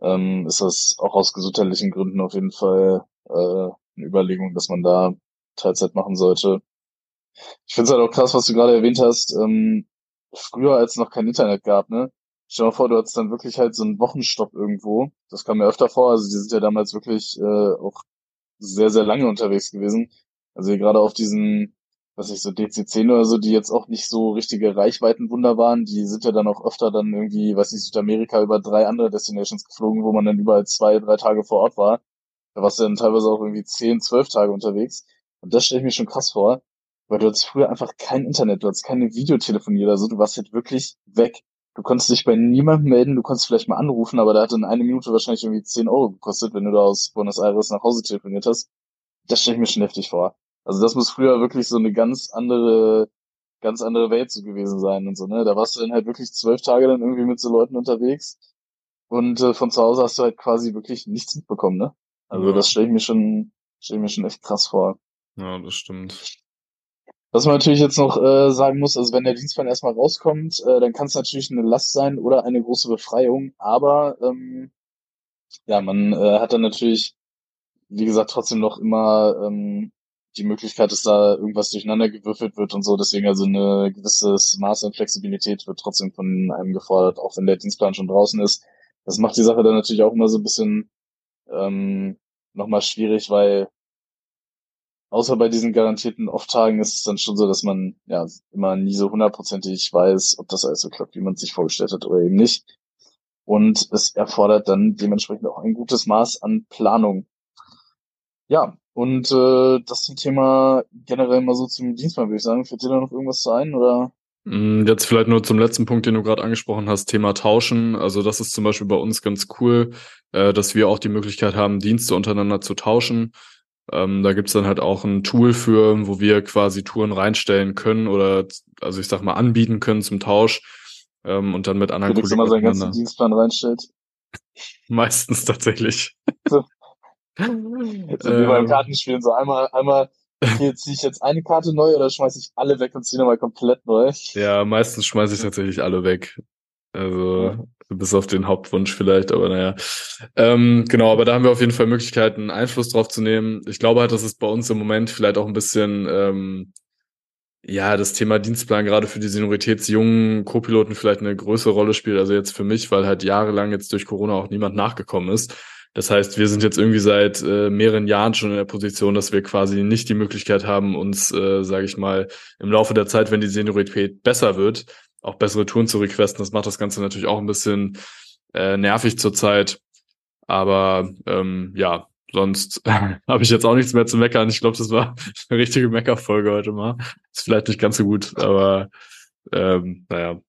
ähm, ist das auch aus gesundheitlichen Gründen auf jeden Fall äh, eine Überlegung, dass man da Teilzeit machen sollte. Ich finde es halt auch krass, was du gerade erwähnt hast. Ähm, früher, als es noch kein Internet gab, ne? Stell dir mal vor, du hattest dann wirklich halt so einen Wochenstopp irgendwo. Das kam mir öfter vor. Also die sind ja damals wirklich äh, auch sehr, sehr lange unterwegs gewesen. Also gerade auf diesen was ich so DC10 oder so, die jetzt auch nicht so richtige Reichweitenwunder waren, die sind ja dann auch öfter dann irgendwie, weiß ich, Südamerika über drei andere Destinations geflogen, wo man dann überall zwei, drei Tage vor Ort war. Da warst du dann teilweise auch irgendwie zehn, zwölf Tage unterwegs. Und das stelle ich mir schon krass vor, weil du hattest früher einfach kein Internet, du hattest keine Videotelefonie oder so, du warst halt wirklich weg. Du konntest dich bei niemandem melden, du konntest vielleicht mal anrufen, aber da hat dann eine Minute wahrscheinlich irgendwie zehn Euro gekostet, wenn du da aus Buenos Aires nach Hause telefoniert hast. Das stelle ich mir schon heftig vor. Also das muss früher wirklich so eine ganz andere, ganz andere Welt so gewesen sein und so, ne? Da warst du dann halt wirklich zwölf Tage dann irgendwie mit so Leuten unterwegs und äh, von zu Hause hast du halt quasi wirklich nichts mitbekommen, ne? Also ja. das stelle ich mir schon, stelle ich mir schon echt krass vor. Ja, das stimmt. Was man natürlich jetzt noch äh, sagen muss, also wenn der Dienstplan erstmal rauskommt, äh, dann kann es natürlich eine Last sein oder eine große Befreiung, aber ähm, ja, man äh, hat dann natürlich, wie gesagt, trotzdem noch immer ähm, die Möglichkeit, dass da irgendwas durcheinander gewürfelt wird und so. Deswegen also eine gewisses Maß an Flexibilität wird trotzdem von einem gefordert, auch wenn der Dienstplan schon draußen ist. Das macht die Sache dann natürlich auch immer so ein bisschen ähm, nochmal schwierig, weil außer bei diesen garantierten Off-Tagen ist es dann schon so, dass man ja immer nie so hundertprozentig weiß, ob das alles so klappt, wie man es sich vorgestellt hat oder eben nicht. Und es erfordert dann dementsprechend auch ein gutes Maß an Planung. Ja, und äh, das zum Thema generell mal so zum Dienstplan, würde ich sagen. Fällt dir da noch irgendwas zu ein oder? Mm, jetzt vielleicht nur zum letzten Punkt, den du gerade angesprochen hast, Thema Tauschen. Also das ist zum Beispiel bei uns ganz cool, äh, dass wir auch die Möglichkeit haben, Dienste untereinander zu tauschen. Ähm, da gibt's dann halt auch ein Tool für, wo wir quasi Touren reinstellen können oder also ich sag mal anbieten können zum Tausch ähm, und dann mit anderen Kollegen. immer seinen ganzen Dienstplan reinstellt. Meistens tatsächlich. Jetzt wie beim ähm. Kartenspielen so einmal, einmal, hier ziehe ich jetzt eine Karte neu oder schmeiße ich alle weg und ziehe nochmal komplett neu? Ja, meistens schmeiße ich tatsächlich alle weg. Also bis auf den Hauptwunsch vielleicht, aber naja. Ähm, genau, aber da haben wir auf jeden Fall Möglichkeiten, Einfluss drauf zu nehmen. Ich glaube halt, dass es bei uns im Moment vielleicht auch ein bisschen ähm, ja, das Thema Dienstplan gerade für die senioritätsjungen Co-Piloten vielleicht eine größere Rolle spielt. Also jetzt für mich, weil halt jahrelang jetzt durch Corona auch niemand nachgekommen ist. Das heißt, wir sind jetzt irgendwie seit äh, mehreren Jahren schon in der Position, dass wir quasi nicht die Möglichkeit haben, uns, äh, sage ich mal, im Laufe der Zeit, wenn die Seniorität besser wird, auch bessere Touren zu requesten. Das macht das Ganze natürlich auch ein bisschen äh, nervig zurzeit. Aber ähm, ja, sonst habe ich jetzt auch nichts mehr zu meckern. Ich glaube, das war eine richtige Meckerfolge heute mal. Ist vielleicht nicht ganz so gut, aber ähm, naja,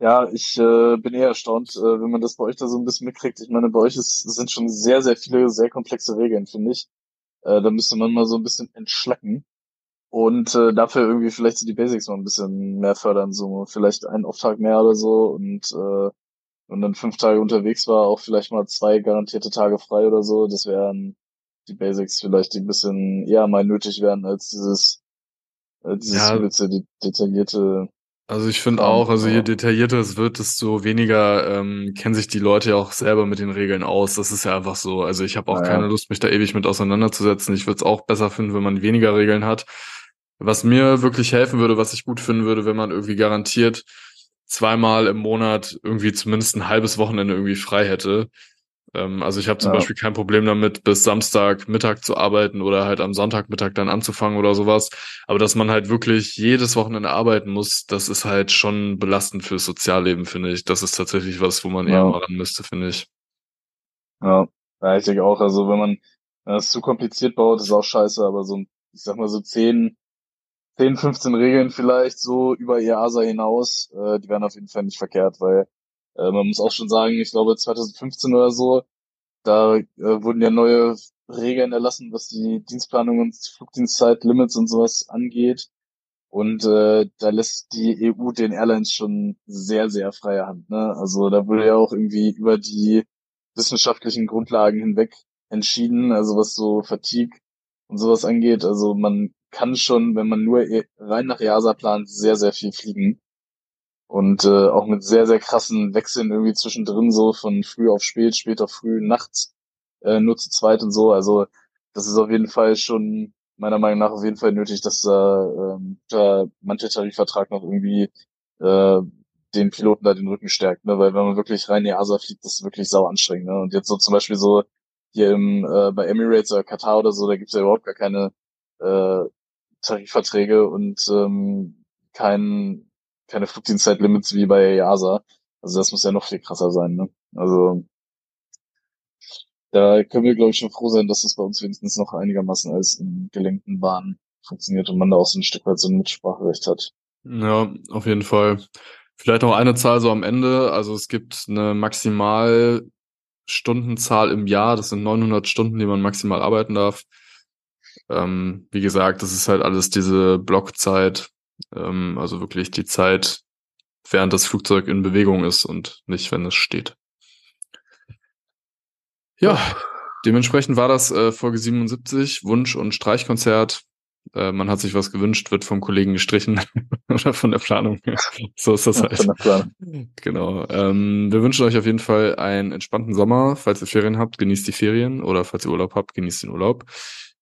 ja, ich äh, bin eher erstaunt, äh, wenn man das bei euch da so ein bisschen mitkriegt. Ich meine, bei euch ist, sind schon sehr, sehr viele, sehr komplexe Regeln, finde ich. Äh, da müsste man mal so ein bisschen entschlacken und äh, dafür irgendwie vielleicht so die Basics mal ein bisschen mehr fördern, so vielleicht einen Auftrag mehr oder so und äh, und dann fünf Tage unterwegs war, auch vielleicht mal zwei garantierte Tage frei oder so. Das wären die Basics vielleicht, die ein bisschen eher mal nötig wären als dieses äh, dieses ja. gewisse, detaillierte also ich finde auch, also je detaillierter es wird, desto weniger ähm, kennen sich die Leute ja auch selber mit den Regeln aus. Das ist ja einfach so. Also ich habe auch naja. keine Lust, mich da ewig mit auseinanderzusetzen. Ich würde es auch besser finden, wenn man weniger Regeln hat. Was mir wirklich helfen würde, was ich gut finden würde, wenn man irgendwie garantiert zweimal im Monat irgendwie zumindest ein halbes Wochenende irgendwie frei hätte. Ähm, also ich habe zum Ja. Beispiel kein Problem damit, bis Samstag Mittag zu arbeiten oder halt am Sonntagmittag dann anzufangen oder sowas. Aber dass man halt wirklich jedes Wochenende arbeiten muss, das ist halt schon belastend fürs Sozialleben, finde ich. Das ist tatsächlich was, wo man eher Ja. mal ran müsste, finde ich. Ja, ja, ich denke auch. Also wenn man das zu kompliziert baut, ist auch scheiße, aber so, ich sag mal so 10, 10, 15 Regeln vielleicht so über EASA hinaus, äh, die wären auf jeden Fall nicht verkehrt, weil äh, man muss auch schon sagen, ich glaube 2015 oder so, da äh, wurden ja neue Regeln erlassen, was die Dienstplanung und Flugdienstzeitlimits und sowas angeht. Und äh, da lässt die EU den Airlines schon sehr, sehr freie Hand. Ne? Also da wurde ja auch irgendwie über die wissenschaftlichen Grundlagen hinweg entschieden, also was so Fatigue und sowas angeht. Also man kann schon, wenn man nur e- rein nach EASA plant, sehr, sehr viel fliegen. Und äh, auch mit sehr, sehr krassen Wechseln irgendwie zwischendrin, so von früh auf spät, spät auf früh, nachts äh, nur zu zweit und so. Also das ist auf jeden Fall schon meiner Meinung nach auf jeden Fall nötig, dass da ähm, der manche Tarifvertrag noch irgendwie äh, den Piloten da den Rücken stärkt, ne? Weil wenn man wirklich rein EASA fliegt, das ist wirklich sau anstrengend. Ne? Und jetzt so zum Beispiel so hier im äh, bei Emirates oder Katar oder so, da gibt's ja überhaupt gar keine äh, Tarifverträge und ähm, kein, keine Flugdienstzeitlimits wie bei EASA. Also das muss ja noch viel krasser sein. Ne? Also da können wir, glaube ich, schon froh sein, dass es bei uns wenigstens noch einigermaßen als in gelenkten Bahnen funktioniert und man da auch so ein Stück weit so ein Mitspracherecht hat. Ja, auf jeden Fall. Vielleicht noch eine Zahl so am Ende. Also es gibt eine Maximalstundenzahl im Jahr. Das sind 900 Stunden, die man maximal arbeiten darf. Ähm, wie gesagt, das ist halt alles diese Blockzeit. Ähm, also wirklich die Zeit, während das Flugzeug in Bewegung ist und nicht, wenn es steht. Ja, dementsprechend war das äh, Folge 77, Wunsch- und Streichkonzert. Äh, man hat sich was gewünscht, wird vom Kollegen gestrichen oder von der Planung. so ist das halt. Genau. Ähm, wir wünschen euch auf jeden Fall einen entspannten Sommer. Falls ihr Ferien habt, genießt die Ferien oder falls ihr Urlaub habt, genießt den Urlaub.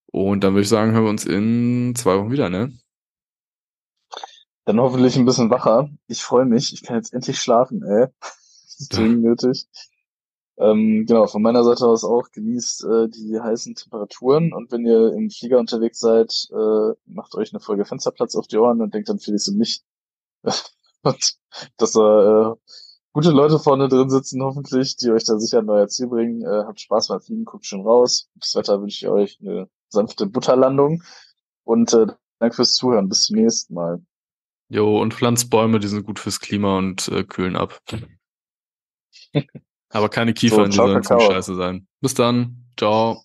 Und dann würde ich sagen, hören wir uns in zwei Wochen wieder, ne? Dann hoffentlich ein bisschen wacher. Ich freue mich. Ich kann jetzt endlich schlafen, ey. Das ist dringend nötig. Ähm, genau, von meiner Seite aus auch genießt äh, die heißen Temperaturen und wenn ihr im Flieger unterwegs seid, äh, macht euch eine Folge Fensterplatz auf die Ohren und denkt dann Felix und mich. und dass da äh, gute Leute vorne drin sitzen, hoffentlich, die euch da sicher ein neues Ziel bringen. Äh, habt Spaß beim Fliegen, guckt schon raus. Das Wetter wünsche ich euch eine sanfte Butterlandung und äh, danke fürs Zuhören. Bis zum nächsten Mal. Jo, und Pflanzbäume, die sind gut fürs Klima und äh, kühlen ab. Aber keine Kiefer, So, die sollen Kakao. scheiße sein. Bis dann. Ciao.